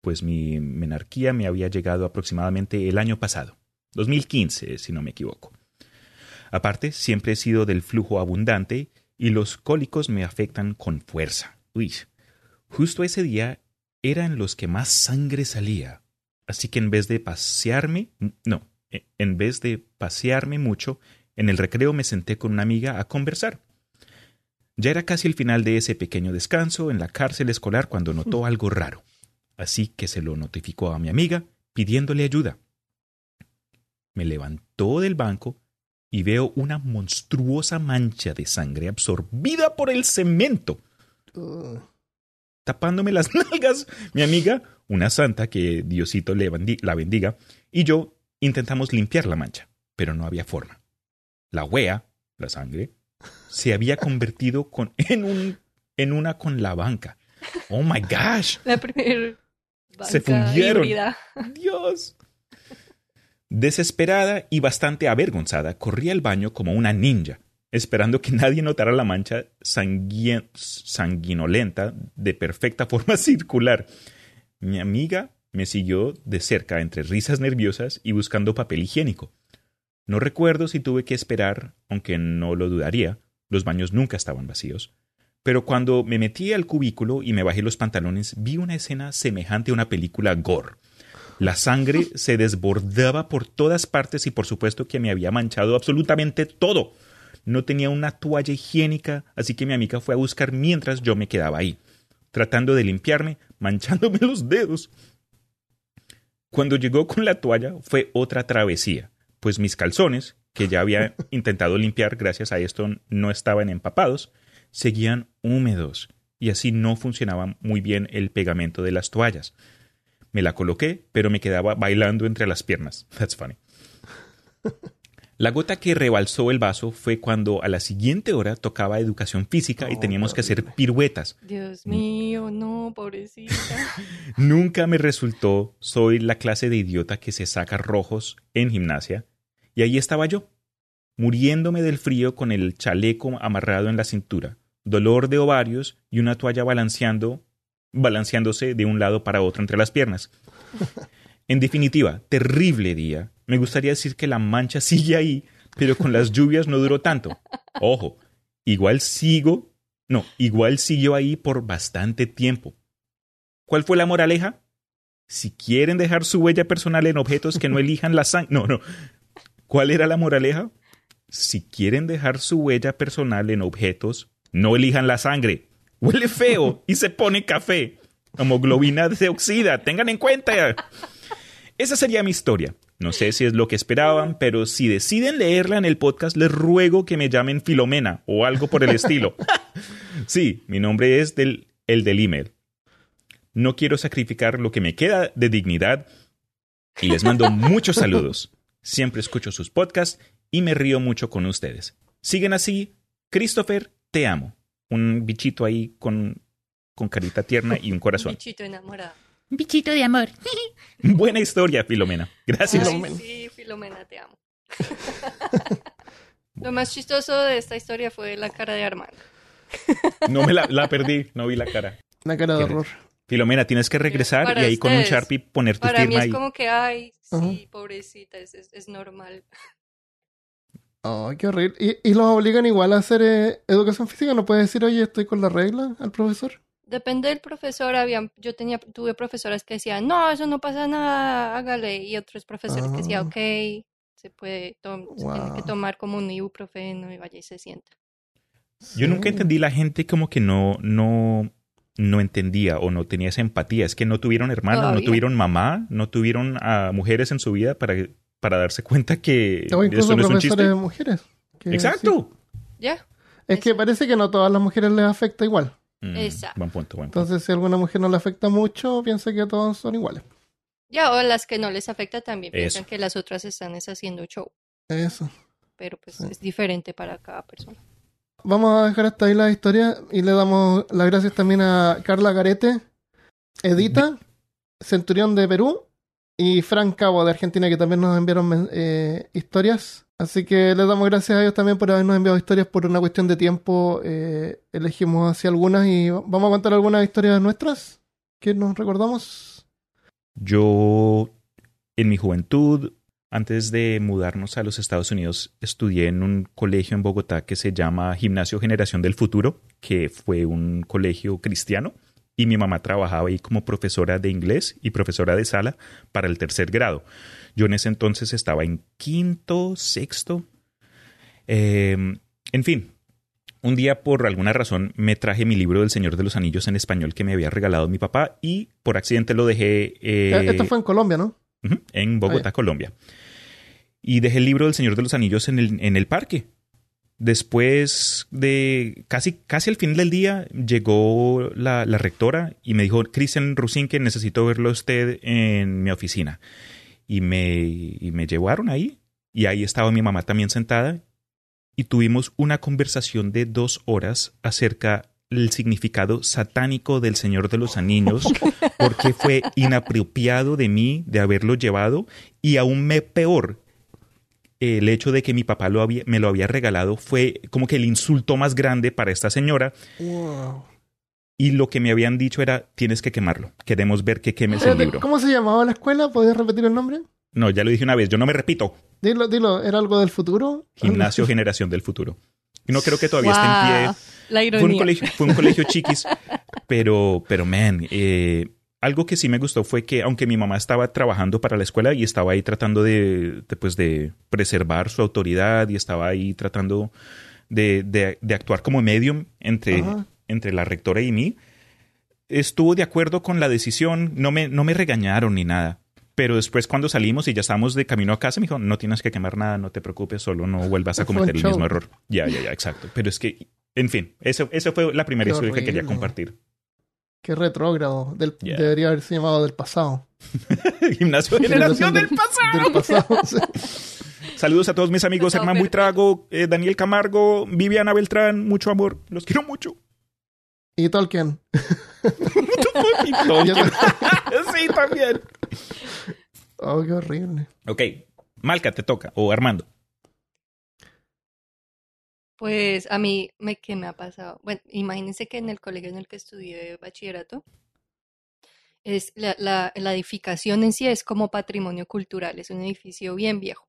D: pues mi menarquía me había llegado aproximadamente el año pasado, 2015, si no me equivoco. Aparte, siempre he sido del flujo abundante y los cólicos me afectan con fuerza. Uy, justo ese día eran los que más sangre salía. Así que en vez de pasearme, no, en vez de pasearme mucho, en el recreo me senté con una amiga a conversar. Ya era casi el final de ese pequeño descanso en la cárcel escolar cuando notó algo raro. Así que se lo notificó a mi amiga pidiéndole ayuda. Me levantó del banco y veo una monstruosa mancha de sangre absorbida por el cemento
A: Uh,
D: tapándome las nalgas. Mi amiga, una santa que Diosito le la bendiga, y yo intentamos limpiar la mancha, pero no había forma. La wea, la sangre, se había convertido con, en, un, en una con la banca. Oh my gosh,
C: La primera
D: Se fundieron.
C: híbrida.
D: Dios. Desesperada y bastante avergonzada, corrí al baño como una ninja, esperando que nadie notara la mancha sangui- sanguinolenta de perfecta forma circular. Mi amiga me siguió de cerca entre risas nerviosas y buscando papel higiénico. No recuerdo si tuve que esperar, aunque no lo dudaría, los baños nunca estaban vacíos. Pero cuando me metí al cubículo y me bajé los pantalones, vi una escena semejante a una película gore. La sangre se desbordaba por todas partes y por supuesto que me había manchado absolutamente todo. No tenía una toalla higiénica, así que mi amiga fue a buscar mientras yo me quedaba ahí, tratando de limpiarme, manchándome los dedos. Cuando llegó con la toalla fue otra travesía, pues mis calzones, que ya había intentado limpiar gracias a esto no estaban empapados, seguían húmedos y así no funcionaba muy bien el pegamento de las toallas. Me la coloqué, pero me quedaba bailando entre las piernas. That's funny. La gota que rebalsó el vaso fue cuando a la siguiente hora tocaba educación física y
A: Oh,
D: teníamos que hacer piruetas.
C: Dios mío, no, pobrecita.
D: Nunca me resultó, soy la clase de idiota que se saca rojos en gimnasia, y ahí estaba yo, muriéndome del frío con el chaleco amarrado en la cintura, dolor de ovarios y una toalla balanceando balanceándose de un lado para otro entre las piernas. En definitiva, terrible día. Me gustaría decir que la mancha sigue ahí, pero con las lluvias no duró tanto. Ojo, igual sigo, no, igual siguió ahí por bastante tiempo. ¿Cuál fue la moraleja? Si quieren dejar su huella personal en objetos que no elijan la sangre. No, no. ¿Cuál era la moraleja? Si quieren dejar su huella personal en objetos, no elijan la sangre. Huele feo y se pone café. Hemoglobina se oxida. Tengan en cuenta. Esa sería mi historia. No sé si es lo que esperaban, pero si deciden leerla en el podcast, les ruego que me llamen Filomena o algo por el estilo. sí, mi nombre es el del email. No quiero sacrificar lo que me queda de dignidad y les mando muchos saludos. Siempre escucho sus podcasts y me río mucho con ustedes. Siguen así. Christopher, te amo. Un bichito ahí con, con carita tierna y un corazón.
C: Bichito enamorado.
B: Un bichito de amor.
D: Buena historia, Filomena. Gracias.
C: Ay,
A: Filomena.
C: sí, Filomena, te amo. Lo más chistoso de esta historia fue la cara de Armando.
D: No me la, la perdí, no vi la cara.
A: Una cara de horror.
D: Filomena, tienes que regresar
C: Para
D: y ahí con un. Sharpie poner tu
C: Para mí
D: firma
C: es como que, ay, sí, pobrecita, es, es, es normal.
A: Oh, qué horrible. ¿Y, y los obligan igual a hacer eh, educación física? ¿No puedes decir, oye, estoy con la regla al profesor?
C: Depende del profesor, habían, yo tenía, tuve profesoras que decían, no, eso no pasa nada, hágale, y otros profesores que decían,
A: Ah.
C: ok, se puede, tom- se tiene que tomar como un ibuprofeno y vaya y se sienta.
D: Yo nunca entendí la gente como que no, no, no entendía o no tenía esa empatía. Es que no tuvieron hermanos, no
C: Todavía.
D: tuvieron mamá, no tuvieron a mujeres en su vida para, para darse cuenta que
A: O incluso
D: eso no es un chiste.
A: de mujeres.
D: Exacto.
C: ¿Ya?
A: Es que parece que no a todas las mujeres les afecta igual.
D: Mm,
C: Exacto.
D: Buen punto, buen punto.
A: Entonces, si a alguna mujer no le afecta mucho, piensa que todos son iguales.
C: Ya, o las que no les afecta también piensan
D: Eso.
C: que las otras están es haciendo show,
A: Eso.
C: pero pues
A: Sí.
C: es diferente para cada persona.
A: Vamos a dejar hasta ahí la historia y le damos las gracias también a Carla Garete, Edita, Centurión de Perú y Fran Cabo de Argentina que también nos enviaron eh, historias. Así que les damos gracias a ellos también por habernos enviado historias por una cuestión de tiempo. eh, elegimos así algunas y vamos a contar algunas historias nuestras que nos recordamos.
D: Yo, en mi juventud, antes de mudarnos a los Estados Unidos, estudié en un colegio en Bogotá que se llama Gimnasio Generación del Futuro, que fue un colegio cristiano. Y mi mamá trabajaba ahí como profesora de inglés y profesora de sala para el tercer grado. Yo en ese entonces estaba en quinto, sexto. Eh, en fin, un día por alguna razón me traje mi libro del Señor de los Anillos en español que me había regalado mi papá y por accidente lo dejé eh,
A: Esto fue en Colombia, ¿no?
D: En Bogotá. Colombia. Y dejé el libro del Señor de los Anillos en el, en el parque. Después de casi, casi al final del día llegó la, la rectora y me dijo, Cristian Rusinque, necesito verlo a usted en mi oficina. Y me, y me llevaron ahí. Y ahí estaba mi mamá también sentada. Y tuvimos una conversación de dos horas acerca del significado satánico del Señor de los Anillos, porque fue inapropiado de mí de haberlo llevado y aún me peor el hecho de que mi papá lo había, me lo había regalado fue como que el insulto más grande para esta señora
A: Wow.
D: y lo que me habían dicho era tienes que quemarlo, queremos ver que quemes el libro.
A: ¿Cómo se llamaba la escuela? ¿Podías repetir el nombre?
D: No, ya lo dije una vez, yo no me repito.
A: Dilo, dilo, ¿era algo del futuro?
D: Gimnasio Generación del Futuro. Y no creo que todavía esté en pie.
C: La
D: Fue un
C: ironía.
D: colegio, fue un colegio chiquis, pero, pero man, eh, algo que sí me gustó fue que aunque mi mamá estaba trabajando para la escuela y estaba ahí tratando de, de, pues, de preservar su autoridad y estaba ahí tratando de, de- de actuar como medium entre,
A: Ajá.
D: entre la rectora y mí, estuvo de acuerdo con la decisión, no me, no me regañaron ni nada. Pero después cuando salimos y ya estábamos de camino a casa, me dijo, no tienes que quemar nada, no te preocupes, solo no vuelvas a cometer el mismo error. Ya, ya, ya, exacto. Pero es que, en fin, eso, eso fue la primera
A: Qué
D: historia que quería compartir.
A: Qué retrógrado. Del,
D: Yeah.
A: Debería haberse llamado del pasado.
D: Gimnasio de generación del pasado.
A: Del pasado. sí.
D: Saludos a todos mis amigos,
C: perfecto.
D: Buitrago, eh, Daniel Camargo, Viviana Beltrán, mucho amor, los quiero mucho.
A: Y Tolkien.
D: Y Tolkien. sí, también.
A: Oh, qué horrible.
D: Ok, Malca, te toca, o Armando.
C: Pues a mí, me, ¿qué me ha pasado? Bueno, imagínense que en el colegio en el que estudié bachillerato, Es la, la- la edificación en sí es como patrimonio cultural, es un edificio bien viejo.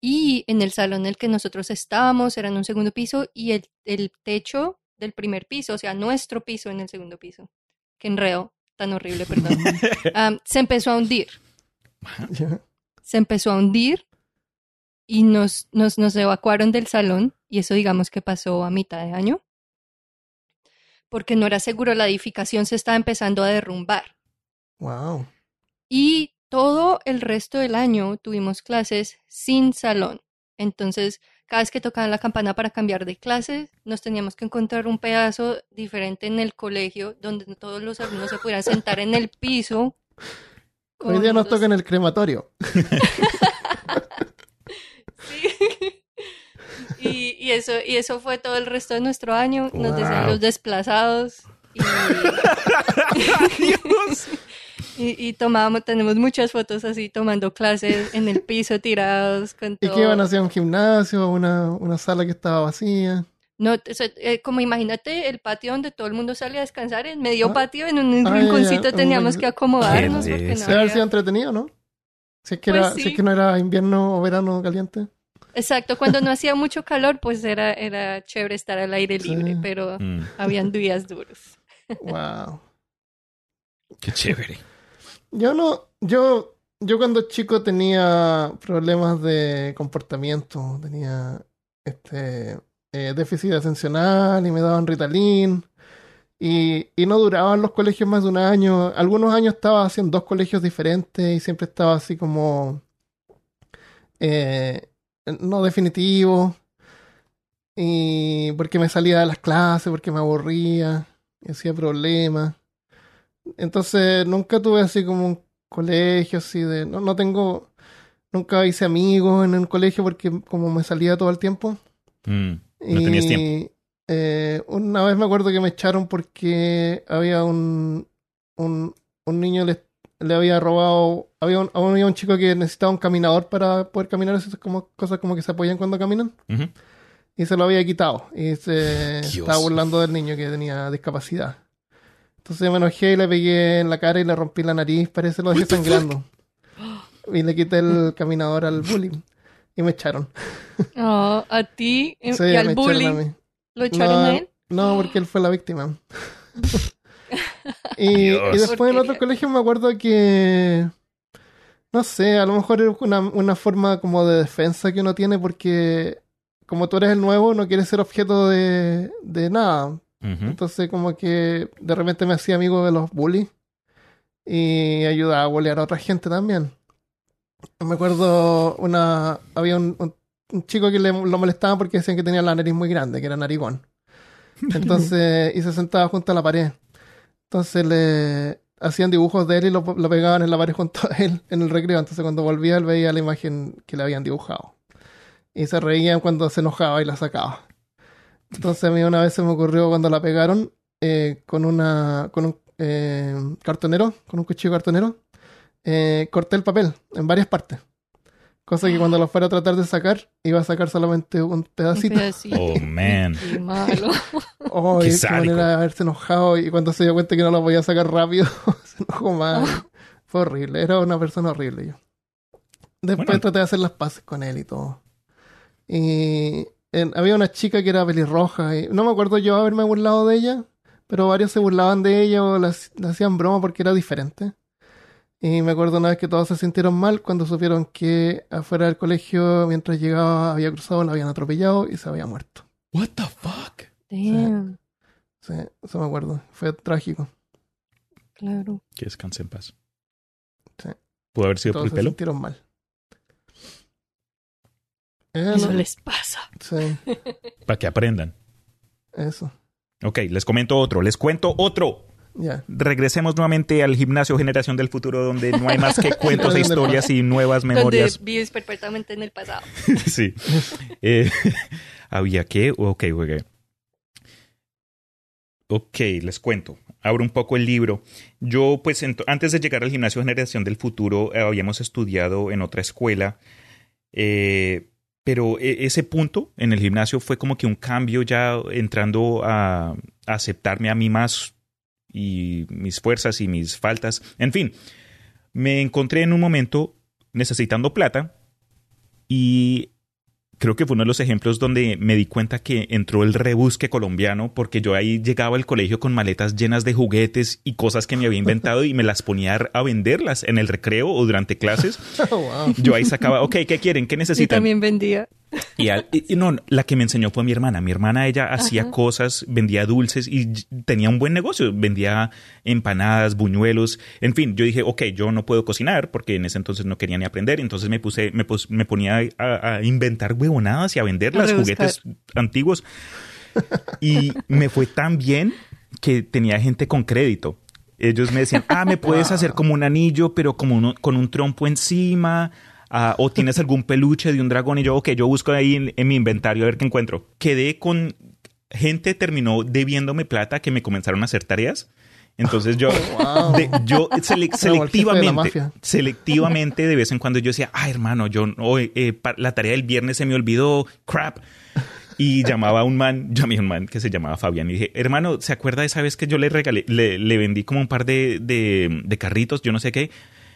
C: Y en el salón en el que nosotros estábamos era en un segundo piso y el, el techo del primer piso, o sea, nuestro piso en el segundo piso, que enredo tan horrible, perdón, am, se empezó a hundir. Se empezó a hundir y nos, nos, nos evacuaron del salón y eso digamos que pasó a mitad de año porque no era seguro, la edificación se estaba empezando a derrumbar.
A: Wow.
C: Y todo el resto del año tuvimos clases sin salón. Entonces, cada vez que tocaban la campana para cambiar de clase, nos teníamos que encontrar un pedazo diferente en el colegio donde todos los alumnos se pudieran sentar en el piso.
A: Hoy día nos
C: los-
A: toca en el crematorio.
C: Sí. Y, y eso, y eso fue todo el resto de nuestro año. Nos decían
A: Wow.
C: los desplazados. Y, y, y tomábamos, tenemos muchas fotos así tomando clases en el piso tirados con
A: ¿Y qué iban hacia un gimnasio, una, una sala que estaba vacía?
C: No, o sea, eh, como imagínate el patio donde todo el mundo sale a descansar, en medio
A: Ah.
C: patio, en un
A: ya,
C: rinconcito
A: ya,
C: teníamos que acomodarnos porque no
D: risa.
A: Debe haber sido
C: había-
A: entretenido, ¿no? Si es, que
C: Pues
A: era, si es que no era invierno o verano caliente.
C: Exacto, cuando no hacía mucho calor, pues era, era chévere estar al aire
A: Sí.
C: libre, pero
D: Mm,
C: habían días duros.
A: Wow.
D: qué chévere.
A: Yo no, yo, yo cuando chico tenía problemas de comportamiento, tenía este eh, déficit atencional y me daban Ritalin y, y no duraban los colegios más de un año. Algunos años estaba así en dos colegios diferentes y siempre estaba así como eh, no definitivo y porque me salía de las clases, porque me aburría, y hacía problemas. Entonces nunca tuve así como un colegio así de... No, no tengo... Nunca hice amigos en un colegio porque como me salía todo el tiempo.
D: Mm, no tenías tiempo.
A: eh, una vez me acuerdo que me echaron porque había un, un, un niño le, le había robado, había un, había un chico que necesitaba un caminador para poder caminar, esas como, cosas como que se apoyan cuando caminan, y se lo había quitado y se
D: Dios.
A: estaba burlando del niño que tenía discapacidad. Entonces me enojé y le pegué en la cara y le rompí la nariz, parece lo dejé sangrando. Y le quité el caminador al bullying y me echaron.
C: Oh, a ti y,
A: Sí,
C: y
A: me
C: al bullying. ¿lo echaron a él?
A: No, porque él fue la víctima. y, después en otro colegio me acuerdo que. No sé, a lo mejor es una, una forma como de defensa que uno tiene porque como tú eres el nuevo no quieres ser objeto de, de nada. Entonces como que de repente me hacía amigo de los bullies y ayudaba a bullear a otra gente también. Me acuerdo una había un, un- un chico que le, lo molestaba porque decían que tenía la nariz muy grande, que era narigón. Entonces, y se sentaba junto a la pared. Entonces le hacían dibujos de él y lo, pegaban en la pared junto a él en el recreo. Entonces cuando volvía él veía la imagen que le habían dibujado. Y se reían cuando se enojaba y la sacaba. Entonces a mí una vez se me ocurrió cuando la pegaron eh, con una con un eh, cartonero, con un cuchillo cartonero, eh, corté el papel en varias partes. Cosa que cuando lo fuera a tratar de sacar, iba a sacar solamente un
C: Un
A: pedacito.
C: pedacito.
D: Oh, man.
C: Qué malo.
A: Oh,
D: Qué
A: qué manera de haberse enojado y cuando se dio cuenta que no lo podía sacar rápido, se enojó más. Fue horrible, era una persona horrible yo. Después
D: Bueno.
A: traté de hacer las paces con él y todo. Y en- había una chica que era pelirroja y no me acuerdo yo haberme burlado de ella, pero varios se burlaban de ella o le hacían broma porque era diferente. Y me acuerdo una vez que todos se sintieron mal cuando supieron que afuera del colegio, mientras llegaba, había cruzado, la habían atropellado y se había muerto.
D: What the fuck?
C: Damn,
A: Sí, eso me acuerdo. Fue trágico.
C: claro.
D: Que descanse en paz.
A: Sí.
D: ¿Pudo haber sido por
A: Todos
D: el
A: se
D: pelo?
A: sintieron mal. Eh,
C: Eso
A: no,
C: les pasa.
A: Sí,
D: Para que aprendan.
A: eso.
D: Ok, les comento otro. Les cuento otro. Regresemos nuevamente al gimnasio Generación del Futuro, donde no hay más que cuentos e historias y nuevas
C: Donde
D: memorias.
C: vives perpetuamente en el pasado.
D: sí. Eh, ¿Había qué? Ok, ok. Ok, les cuento. Abro un poco el libro. Yo, pues, antes de llegar al gimnasio Generación del Futuro, eh, habíamos estudiado en otra escuela. Eh, pero e- ese punto en el gimnasio fue como que un cambio ya entrando a aceptarme a mí más y mis fuerzas y mis faltas. En fin, me encontré en un momento necesitando plata y creo que fue uno de los ejemplos donde me di cuenta que entró el rebusque colombiano porque yo ahí llegaba al colegio con maletas llenas de juguetes y cosas que me había inventado y me las ponía a venderlas en el recreo o durante clases.
A: wow.
D: Yo ahí sacaba, ok, ¿qué quieren? ¿Qué
C: Yo
D: necesitan?
C: también vendía.
D: Y, al- y- y no, la que me enseñó fue mi hermana. Mi hermana, ella hacía cosas, vendía dulces y tenía un buen negocio. Vendía empanadas, buñuelos. En fin, yo dije, ok, yo no puedo cocinar porque en ese entonces no quería ni aprender. Entonces me puse, me, pus- me ponía a, a inventar huevonadas y a vender
C: A
D: las
C: rebuscar.
D: juguetes antiguos. Y me fue tan bien que tenía gente con crédito. Ellos me decían, ah, me puedes hacer como un anillo, pero como uno- con un trompo encima. Ah, o tienes algún peluche de un dragón. Y yo, ok, yo busco ahí en, en mi inventario a ver qué encuentro. Quedé con gente, terminó debiéndome plata que me comenzaron a hacer tareas. Entonces yo,
A: Wow.
D: de- yo selectivamente, selectivamente de vez en cuando yo decía, ah, hermano, yo no, eh, la tarea del viernes se me olvidó, crap. Y llamaba a un man, llamé a un man que se llamaba Fabián y dije, hermano, ¿se acuerda de esa vez que yo le regalé, le, le vendí como un par de, de, de carritos, yo no sé qué?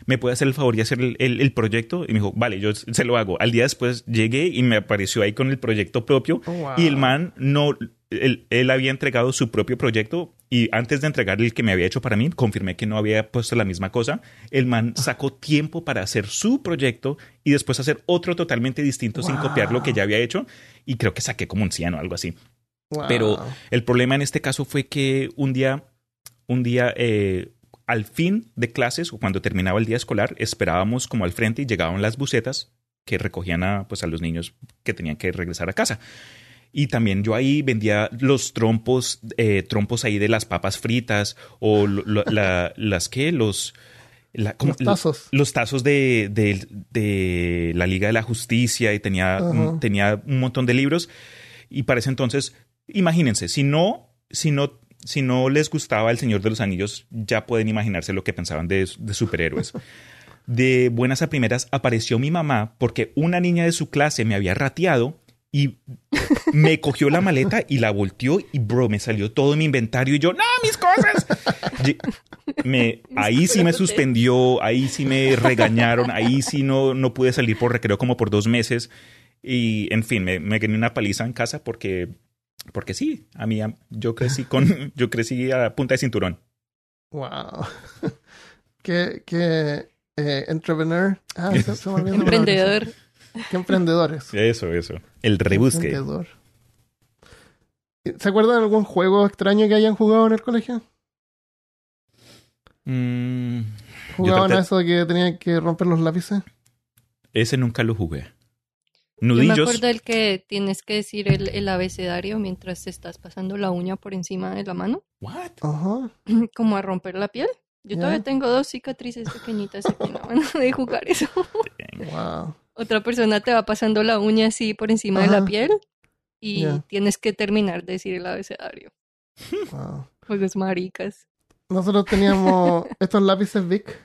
D: ¿Me puede hacer el favor y hacer el, el- el proyecto? Y me dijo, vale, yo se lo hago. Al día después llegué y me apareció ahí con el proyecto propio.
A: Oh, wow.
D: Y el man no, él, él había entregado su propio proyecto y antes de entregar el que me había hecho para mí, confirmé que no había puesto la misma cosa. El man sacó tiempo para hacer su proyecto y después hacer otro totalmente distinto sin
A: Wow.
D: copiar lo que ya había hecho. Y creo que saqué como un 100 o algo así.
A: Wow.
D: Pero el problema en este caso fue que un día, un día eh, al fin de clases o cuando terminaba el día escolar, esperábamos como al frente y llegaban las bucetas que recogían a, pues, a los niños que tenían que regresar a casa. Y también yo ahí vendía los trompos, eh, trompos ahí de las papas fritas o lo- lo- la- las que, los... la-
A: tazos.
D: Los tazos de, de- de la Liga de la Justicia y tenía,
A: Ajá.
D: tenía un montón de libros. Y para ese entonces, imagínense, si no, si no, si no les gustaba El Señor de los Anillos, ya pueden imaginarse lo que pensaban de, de superhéroes. De buenas a primeras apareció mi mamá porque una niña de su clase me había rateado y me cogió la maleta y la volteó y bro, me salió todo mi inventario y yo, no, mis cosas. Y- Me, ahí sí me suspendió, ahí sí me regañaron, ahí sí no, no pude salir por recreo como por dos meses. Y en fin, me, me gané una paliza en casa porque, porque sí, a mí yo crecí con, yo crecí a punta de cinturón.
A: Wow. qué, qué eh, entrepreneur. Ah, se, se me olvidó la
C: Emprendedor.
A: Qué emprendedores.
D: Eso, eso. El rebusque.
A: Emprendedor. ¿Se acuerdan de algún juego extraño que hayan jugado en el colegio?
D: Mm,
A: ¿Jugaban
D: traté-
A: a eso de que tenían que romper los lápices?
D: ese nunca lo jugué.
C: Yo me
D: Nudillos.
C: acuerdo del que tienes que decir el, el abecedario mientras te estás pasando la uña por encima de la mano,
D: What?
A: Ajá.
C: como a romper la piel. Yo todavía tengo dos cicatrices pequeñitas aquí en la mano de jugar eso.
A: Wow.
C: Otra persona te va pasando la uña así por encima de la piel y tienes que terminar de decir el abecedario.
A: wow.
C: Juegos maricas.
A: Nosotros teníamos estos lápices Vic.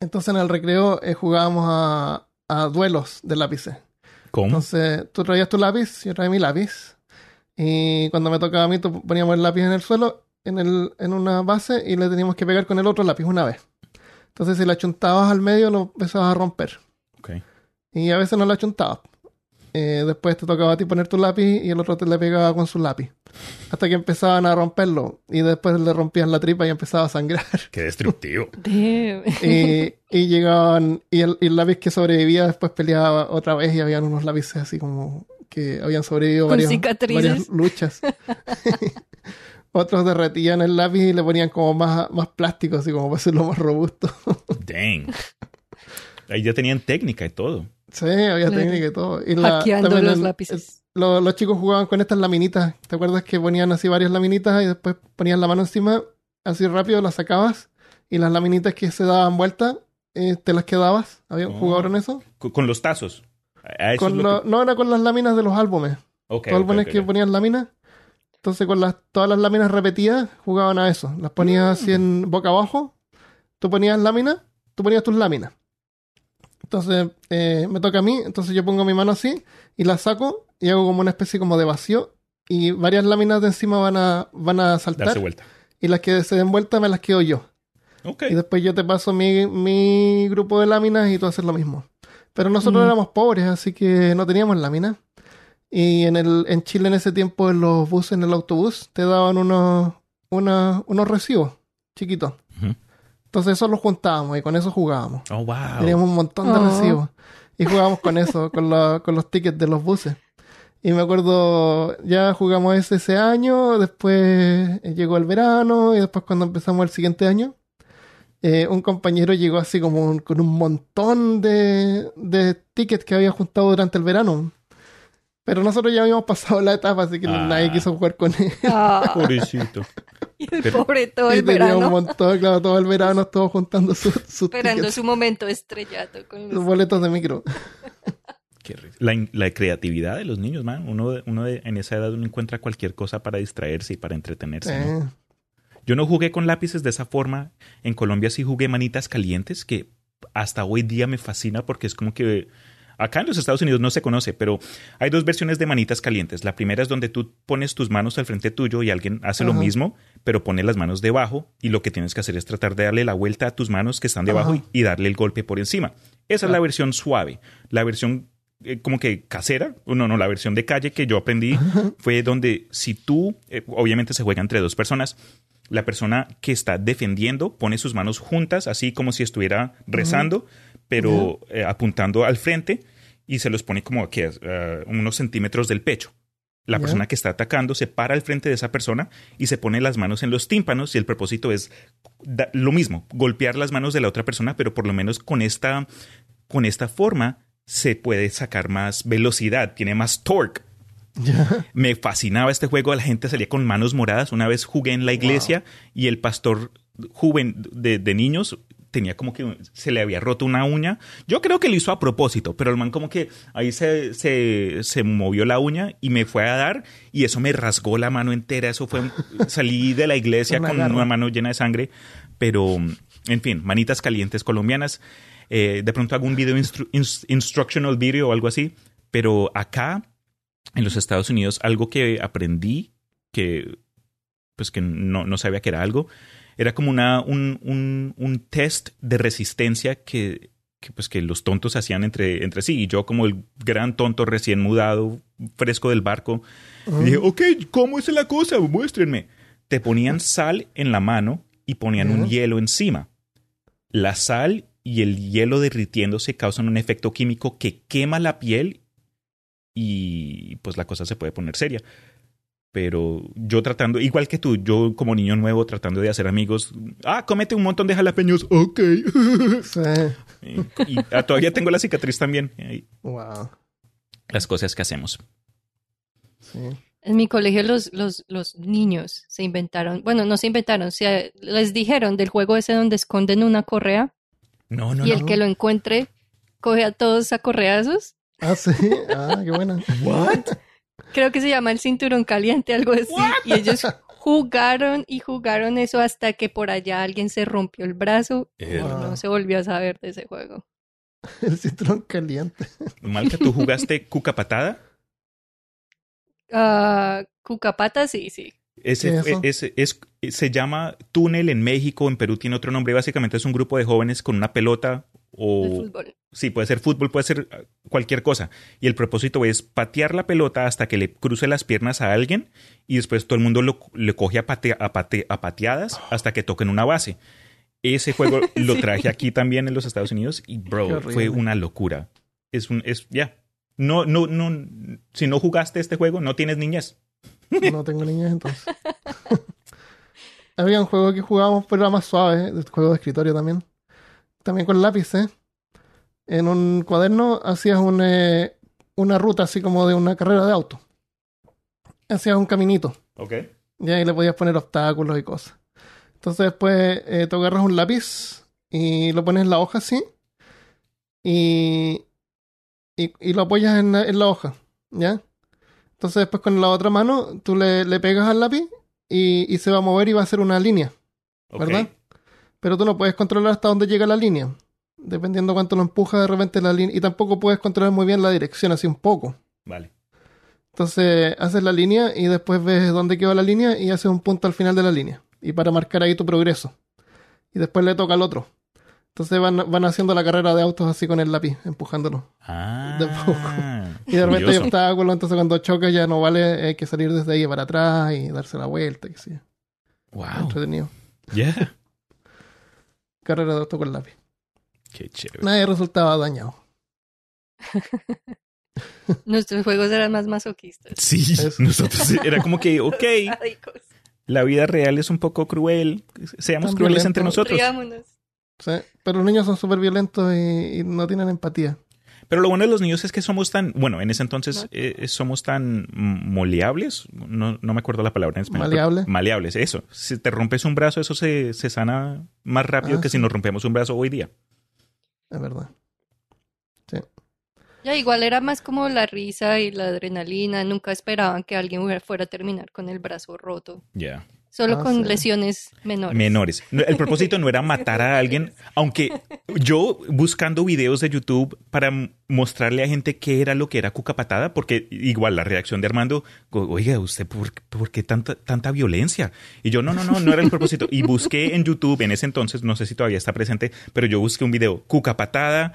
A: Entonces en el recreo eh, jugábamos a, a duelos de lápices.
D: ¿Cómo?
A: Entonces tú traías tu lápiz, yo traía mi lápiz. Y cuando me tocaba a mí, tú poníamos el lápiz en el suelo, en, el, en una base, y le teníamos que pegar con el otro lápiz una vez. Entonces si la chuntabas al medio, lo empezabas a romper.
D: Ok.
A: Y a veces no la chuntabas. Eh, después te tocaba a ti poner tu lápiz y el otro te le pegaba con su lápiz. Hasta que empezaban a romperlo. Y después le rompían la tripa y empezaba a sangrar.
D: Qué destructivo.
A: Y, y llegaban. Y el, y el lápiz que sobrevivía después peleaba otra vez y habían unos lápices así como que habían sobrevivido
C: cicatrices.
A: varias luchas. Otros derretían el lápiz y le ponían como más, más plástico, así como para hacerlo más robusto.
D: Dang. Ahí ya tenían técnica y todo.
A: sí, había
C: Claro.
A: técnica y todo. Y la- también
C: los
A: el-
C: lápices.
A: Lo- los chicos jugaban con estas laminitas. ¿Te acuerdas que ponían así varias laminitas y después ponían la mano encima, así rápido las sacabas y las laminitas que se daban vuelta eh, te las quedabas? ¿Había un
D: Oh.
A: jugador en eso?
D: Con, con los tazos. A eso
A: Con
D: es lo
A: lo-
D: que-
A: No era con las láminas de los álbumes.
D: Ok,
A: Los álbumes
D: ok,
A: que
D: ok.
A: ponían láminas. Entonces con las, todas las láminas repetidas jugaban a eso. Las ponías así en boca abajo. Tú ponías láminas, tú ponías tus láminas. Entonces eh, me toca a mí, entonces yo pongo mi mano así y la saco y hago como una especie como de vacío y varias láminas de encima van a, van a saltar
D: Darse vuelta.
A: y las que se den vuelta me las quedo yo.
D: Ok.
A: Y después yo te paso mi, mi grupo de láminas y tú haces lo mismo. Pero nosotros
C: Mm.
A: éramos pobres, así que no teníamos láminas. Y en, el, en Chile en ese tiempo, en los buses, en el autobús, te daban unos, unos, unos recibos chiquitos. Entonces eso los juntábamos y con eso jugábamos.
D: Oh, wow.
A: Teníamos un montón de
C: Oh.
A: recibos. Y jugábamos con eso, con, la- con los tickets de los buses. Y me acuerdo, ya jugamos ese, ese año, después llegó el verano y después cuando empezamos el siguiente año, eh, un compañero llegó así como un- con un montón de, de tickets que había juntado durante el verano. Pero nosotros ya habíamos pasado la etapa, así que
D: Ah.
A: nadie quiso jugar con él.
C: Ah,
D: Pobrecito.
C: y el
D: Pero-
C: pobre todo
A: y
C: el
A: tenía un
C: verano
A: montón, claro, todo el verano estuvo juntando sus, sus
C: esperando
A: tickets,
C: su momento estrellato con
A: los
C: los...
A: boletos de micro.
D: Qué risa. la, creatividad de los niños, man. Uno, uno de- en esa edad uno encuentra cualquier cosa para distraerse y para entretenerse. ¿no?
A: Eh,
D: Yo no jugué con lápices de esa forma. En Colombia sí jugué manitas calientes, que hasta hoy día me fascina porque es como que acá en los Estados Unidos no se conoce, pero hay dos versiones de manitas calientes. La primera es donde tú pones tus manos al frente tuyo y alguien hace lo mismo, pero pone las manos debajo y lo que tienes que hacer es tratar de darle la vuelta a tus manos que están debajo y, darle el golpe por encima. Esa es la
A: Claro.
D: versión suave. La versión eh, como que casera, no, no, la versión de calle que yo aprendí fue donde si tú, eh, obviamente se juega entre dos personas, la persona que está defendiendo pone sus manos juntas, así como si estuviera rezando, pero eh, apuntando al frente y se los pone como que eh, unos centímetros del pecho. La
A: Ya.
D: persona que está atacando se para al frente de esa persona y se pone las manos en los tímpanos y el propósito es da- lo mismo, golpear las manos de la otra persona, pero por lo menos con esta, con esta forma se puede sacar más velocidad, tiene más torque. Me fascinaba este juego, la gente salía con manos moradas. Una vez jugué en la iglesia y el pastor joven de, de niños tenía como que se le había roto una uña. Yo creo que lo hizo a propósito, pero el man como que ahí se, se, se movió la uña y me fue a dar y eso me rasgó la mano entera. Eso fue, salí de la iglesia con
A: garra.
D: una mano llena de sangre, pero en fin, manitas calientes colombianas. Eh, de pronto hago un video instru- ins- instructional video o algo así, pero acá en los Estados Unidos algo que aprendí que pues que no, no sabía que era algo era como una un, un, un test de resistencia que, que, pues que los tontos hacían entre, entre sí. Y yo como el gran tonto recién mudado fresco del barco dije ok cómo es la cosa muéstrenme te ponían sal en la mano y ponían un hielo encima. La sal y el hielo derritiéndose causan un efecto químico que quema la piel y pues la cosa se puede poner seria. Pero yo tratando, igual que tú, yo como niño nuevo tratando de hacer amigos, ah, cómete un montón de jalapeños, ok.
A: Sí.
D: y y, ah, todavía tengo la cicatriz también.
A: Wow.
D: las cosas que hacemos.
A: Sí.
C: En mi colegio los, los, los niños se inventaron, bueno, no se inventaron, se, les dijeron del juego ese donde esconden una correa
D: No, no,
C: y
D: no.
C: el que lo encuentre coge a todos a correazos.
A: Ah, sí. Ah, qué buena.
D: What?
C: Creo que se llama el cinturón caliente, algo así. Y ellos jugaron y jugaron eso hasta que por allá alguien se rompió el brazo y
A: Wow.
C: no se volvió a saber de ese juego.
A: El cinturón caliente.
D: Malca, ¿tú jugaste cuca patada?
C: Ah, Cucapata, sí, sí.
D: Ese,
A: ¿Qué es
D: es- se llama túnel en México, en Perú tiene otro nombre. Básicamente es un grupo de jóvenes con una pelota o
C: El fútbol.
D: Sí, puede ser fútbol, puede ser eh, cualquier cosa. Y el propósito es patear la pelota hasta que le cruce las piernas a alguien y después todo el mundo lo, le coge a, a a pateadas hasta que toquen una base. Ese juego lo traje aquí también en los Estados Unidos y, bro, fue una locura. Es un, es, ya. No, no, no, si no jugaste este juego, no tienes niñez.
A: No tengo niñas entonces. Había un juego que jugábamos, pero era más suave, ¿eh? juego de escritorio también. También con lápiz, ¿eh? En un cuaderno hacías un, eh, una ruta así como de una carrera de auto. Hacías un caminito.
D: Ok.
A: Y ahí le podías poner obstáculos y cosas. Entonces después eh, tú agarras un lápiz y lo pones en la hoja así. Y, y, y lo apoyas en la, en la hoja. ¿Ya? Entonces después con la otra mano tú le, le pegas al lápiz y, y se va a mover y va a hacer una línea. ¿Verdad? Pero tú no puedes controlar hasta dónde llega la línea. Dependiendo cuánto lo empuja de repente la línea. Y tampoco puedes controlar muy bien la dirección, así un poco.
D: Vale.
A: Entonces haces la línea y después ves dónde quedó la línea y haces un punto al final de la línea. y para marcar ahí tu progreso. Y después le toca al otro. Entonces van, van haciendo la carrera de autos así con el lápiz, empujándolo.
D: Ah,
A: De poco. Y de repente hay obstáculos, entonces cuando chocas ya no vale, hay que salir desde ahí para atrás y darse la vuelta, que sí.
D: Wow.
A: Entretenido.
D: Yeah.
A: Carrera de auto con lápiz.
D: Qué chévere.
A: Nadie resultaba dañado.
C: Nuestros juegos eran más masoquistas.
D: Sí,
A: Eso.
D: nosotros era como que, ok, la vida real es un poco cruel, seamos
A: Tan
D: crueles
A: violento.
D: entre nosotros.
A: Sí, Pero los niños son súper violentos y, y no tienen empatía.
D: Pero lo bueno de los niños es que somos tan, bueno, en ese entonces
C: No.
D: eh, somos tan moleables, no, no me acuerdo la palabra en español.
A: Maleable.
D: Maleables, eso. Si te rompes un brazo, eso se, se sana más rápido
A: Ah,
D: que
A: sí.
D: si nos rompemos un brazo hoy día.
A: Es verdad.
C: Ya igual era más como la risa y la adrenalina. Nunca esperaban que alguien fuera a terminar con el brazo roto.
D: Ya.
C: Solo
A: Ah,
C: con
A: sí.
C: lesiones menores.
D: Menores. No, El propósito no era matar a alguien, aunque yo buscando videos de YouTube para mostrarle a gente qué era lo que era cuca patada, porque igual la reacción de Armando, oiga, ¿usted por, por qué tanta, tanta violencia? Y yo, no, no, no, no era el propósito. Y busqué en YouTube en ese entonces, no sé si todavía está presente, pero yo busqué un video, cuca patada.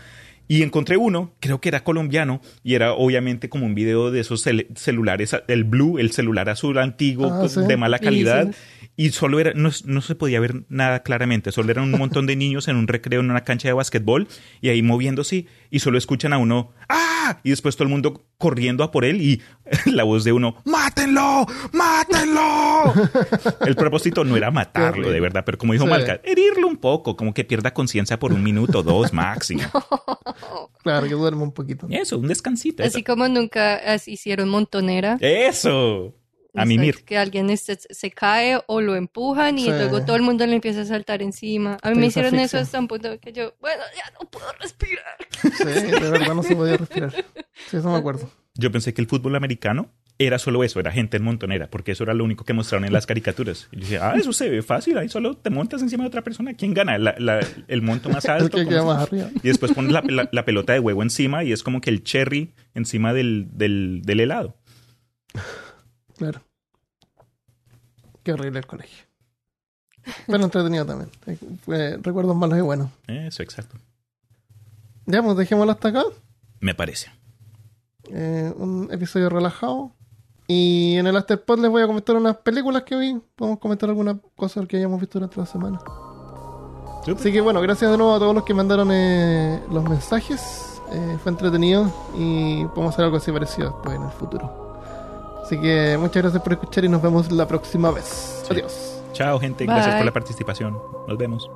D: Y encontré uno, creo que era colombiano, y era obviamente como un video de esos cel- celulares, el blue, el celular azul antiguo,
A: Ah, sí.
D: de mala calidad. Y solo era, no, no se podía ver nada claramente, solo eran un montón de niños en un recreo en una cancha de básquetbol y ahí moviéndose y solo escuchan a uno ¡Ah! Y después todo el mundo corriendo a por él y la voz de uno ¡Mátenlo! ¡Mátenlo! El propósito no era matarlo, de verdad, pero como dijo
A: Sí.
D: Malca, herirlo un poco, como que pierda conciencia por un minuto, dos máximo.
A: Claro, que duerme un poquito.
D: Eso, un descansito. eso.
C: Así como nunca hicieron montonera.
D: Eso. A mimir.
C: Que alguien se cae o lo empujan y
A: Sí.
C: luego todo el mundo le empieza a saltar encima. A mí
A: Te
C: me hicieron
A: asfixia.
C: eso hasta un punto que yo, bueno, ya no puedo respirar.
A: Sí, de verdad no se podía respirar. Sí, eso me acuerdo.
D: Yo pensé que el fútbol americano era solo eso, era gente en montonera, porque eso era lo único que mostraron en las caricaturas. Y yo dije, ah, eso se ve fácil, ahí solo te montas encima de otra persona. ¿Quién gana? La- la- el monto más
A: El
D: alto.
A: que
D: ¿Cómo
A: queda
D: se-
A: más arriba.
D: Y después pones la, pelota de huevo encima y es como que el cherry encima del, del, del helado.
A: Claro. Qué horrible el colegio. Pero entretenido también. Eh, recuerdos malos y buenos.
D: Eso, exacto.
A: Ya, pues dejémoslo hasta acá.
D: Me parece.
A: Eh, un episodio relajado. Y en el Afterpod les voy a comentar unas películas que vi. Podemos comentar alguna cosa que hayamos visto durante la semana. Así que bueno, gracias de nuevo a todos los que mandaron eh, los mensajes. Eh, fue entretenido y podemos hacer algo así parecido después en el futuro. Así que muchas gracias por escuchar y nos vemos la próxima vez.
D: Sí.
A: Adiós.
D: Chao, gente. Gracias por la participación. Nos vemos.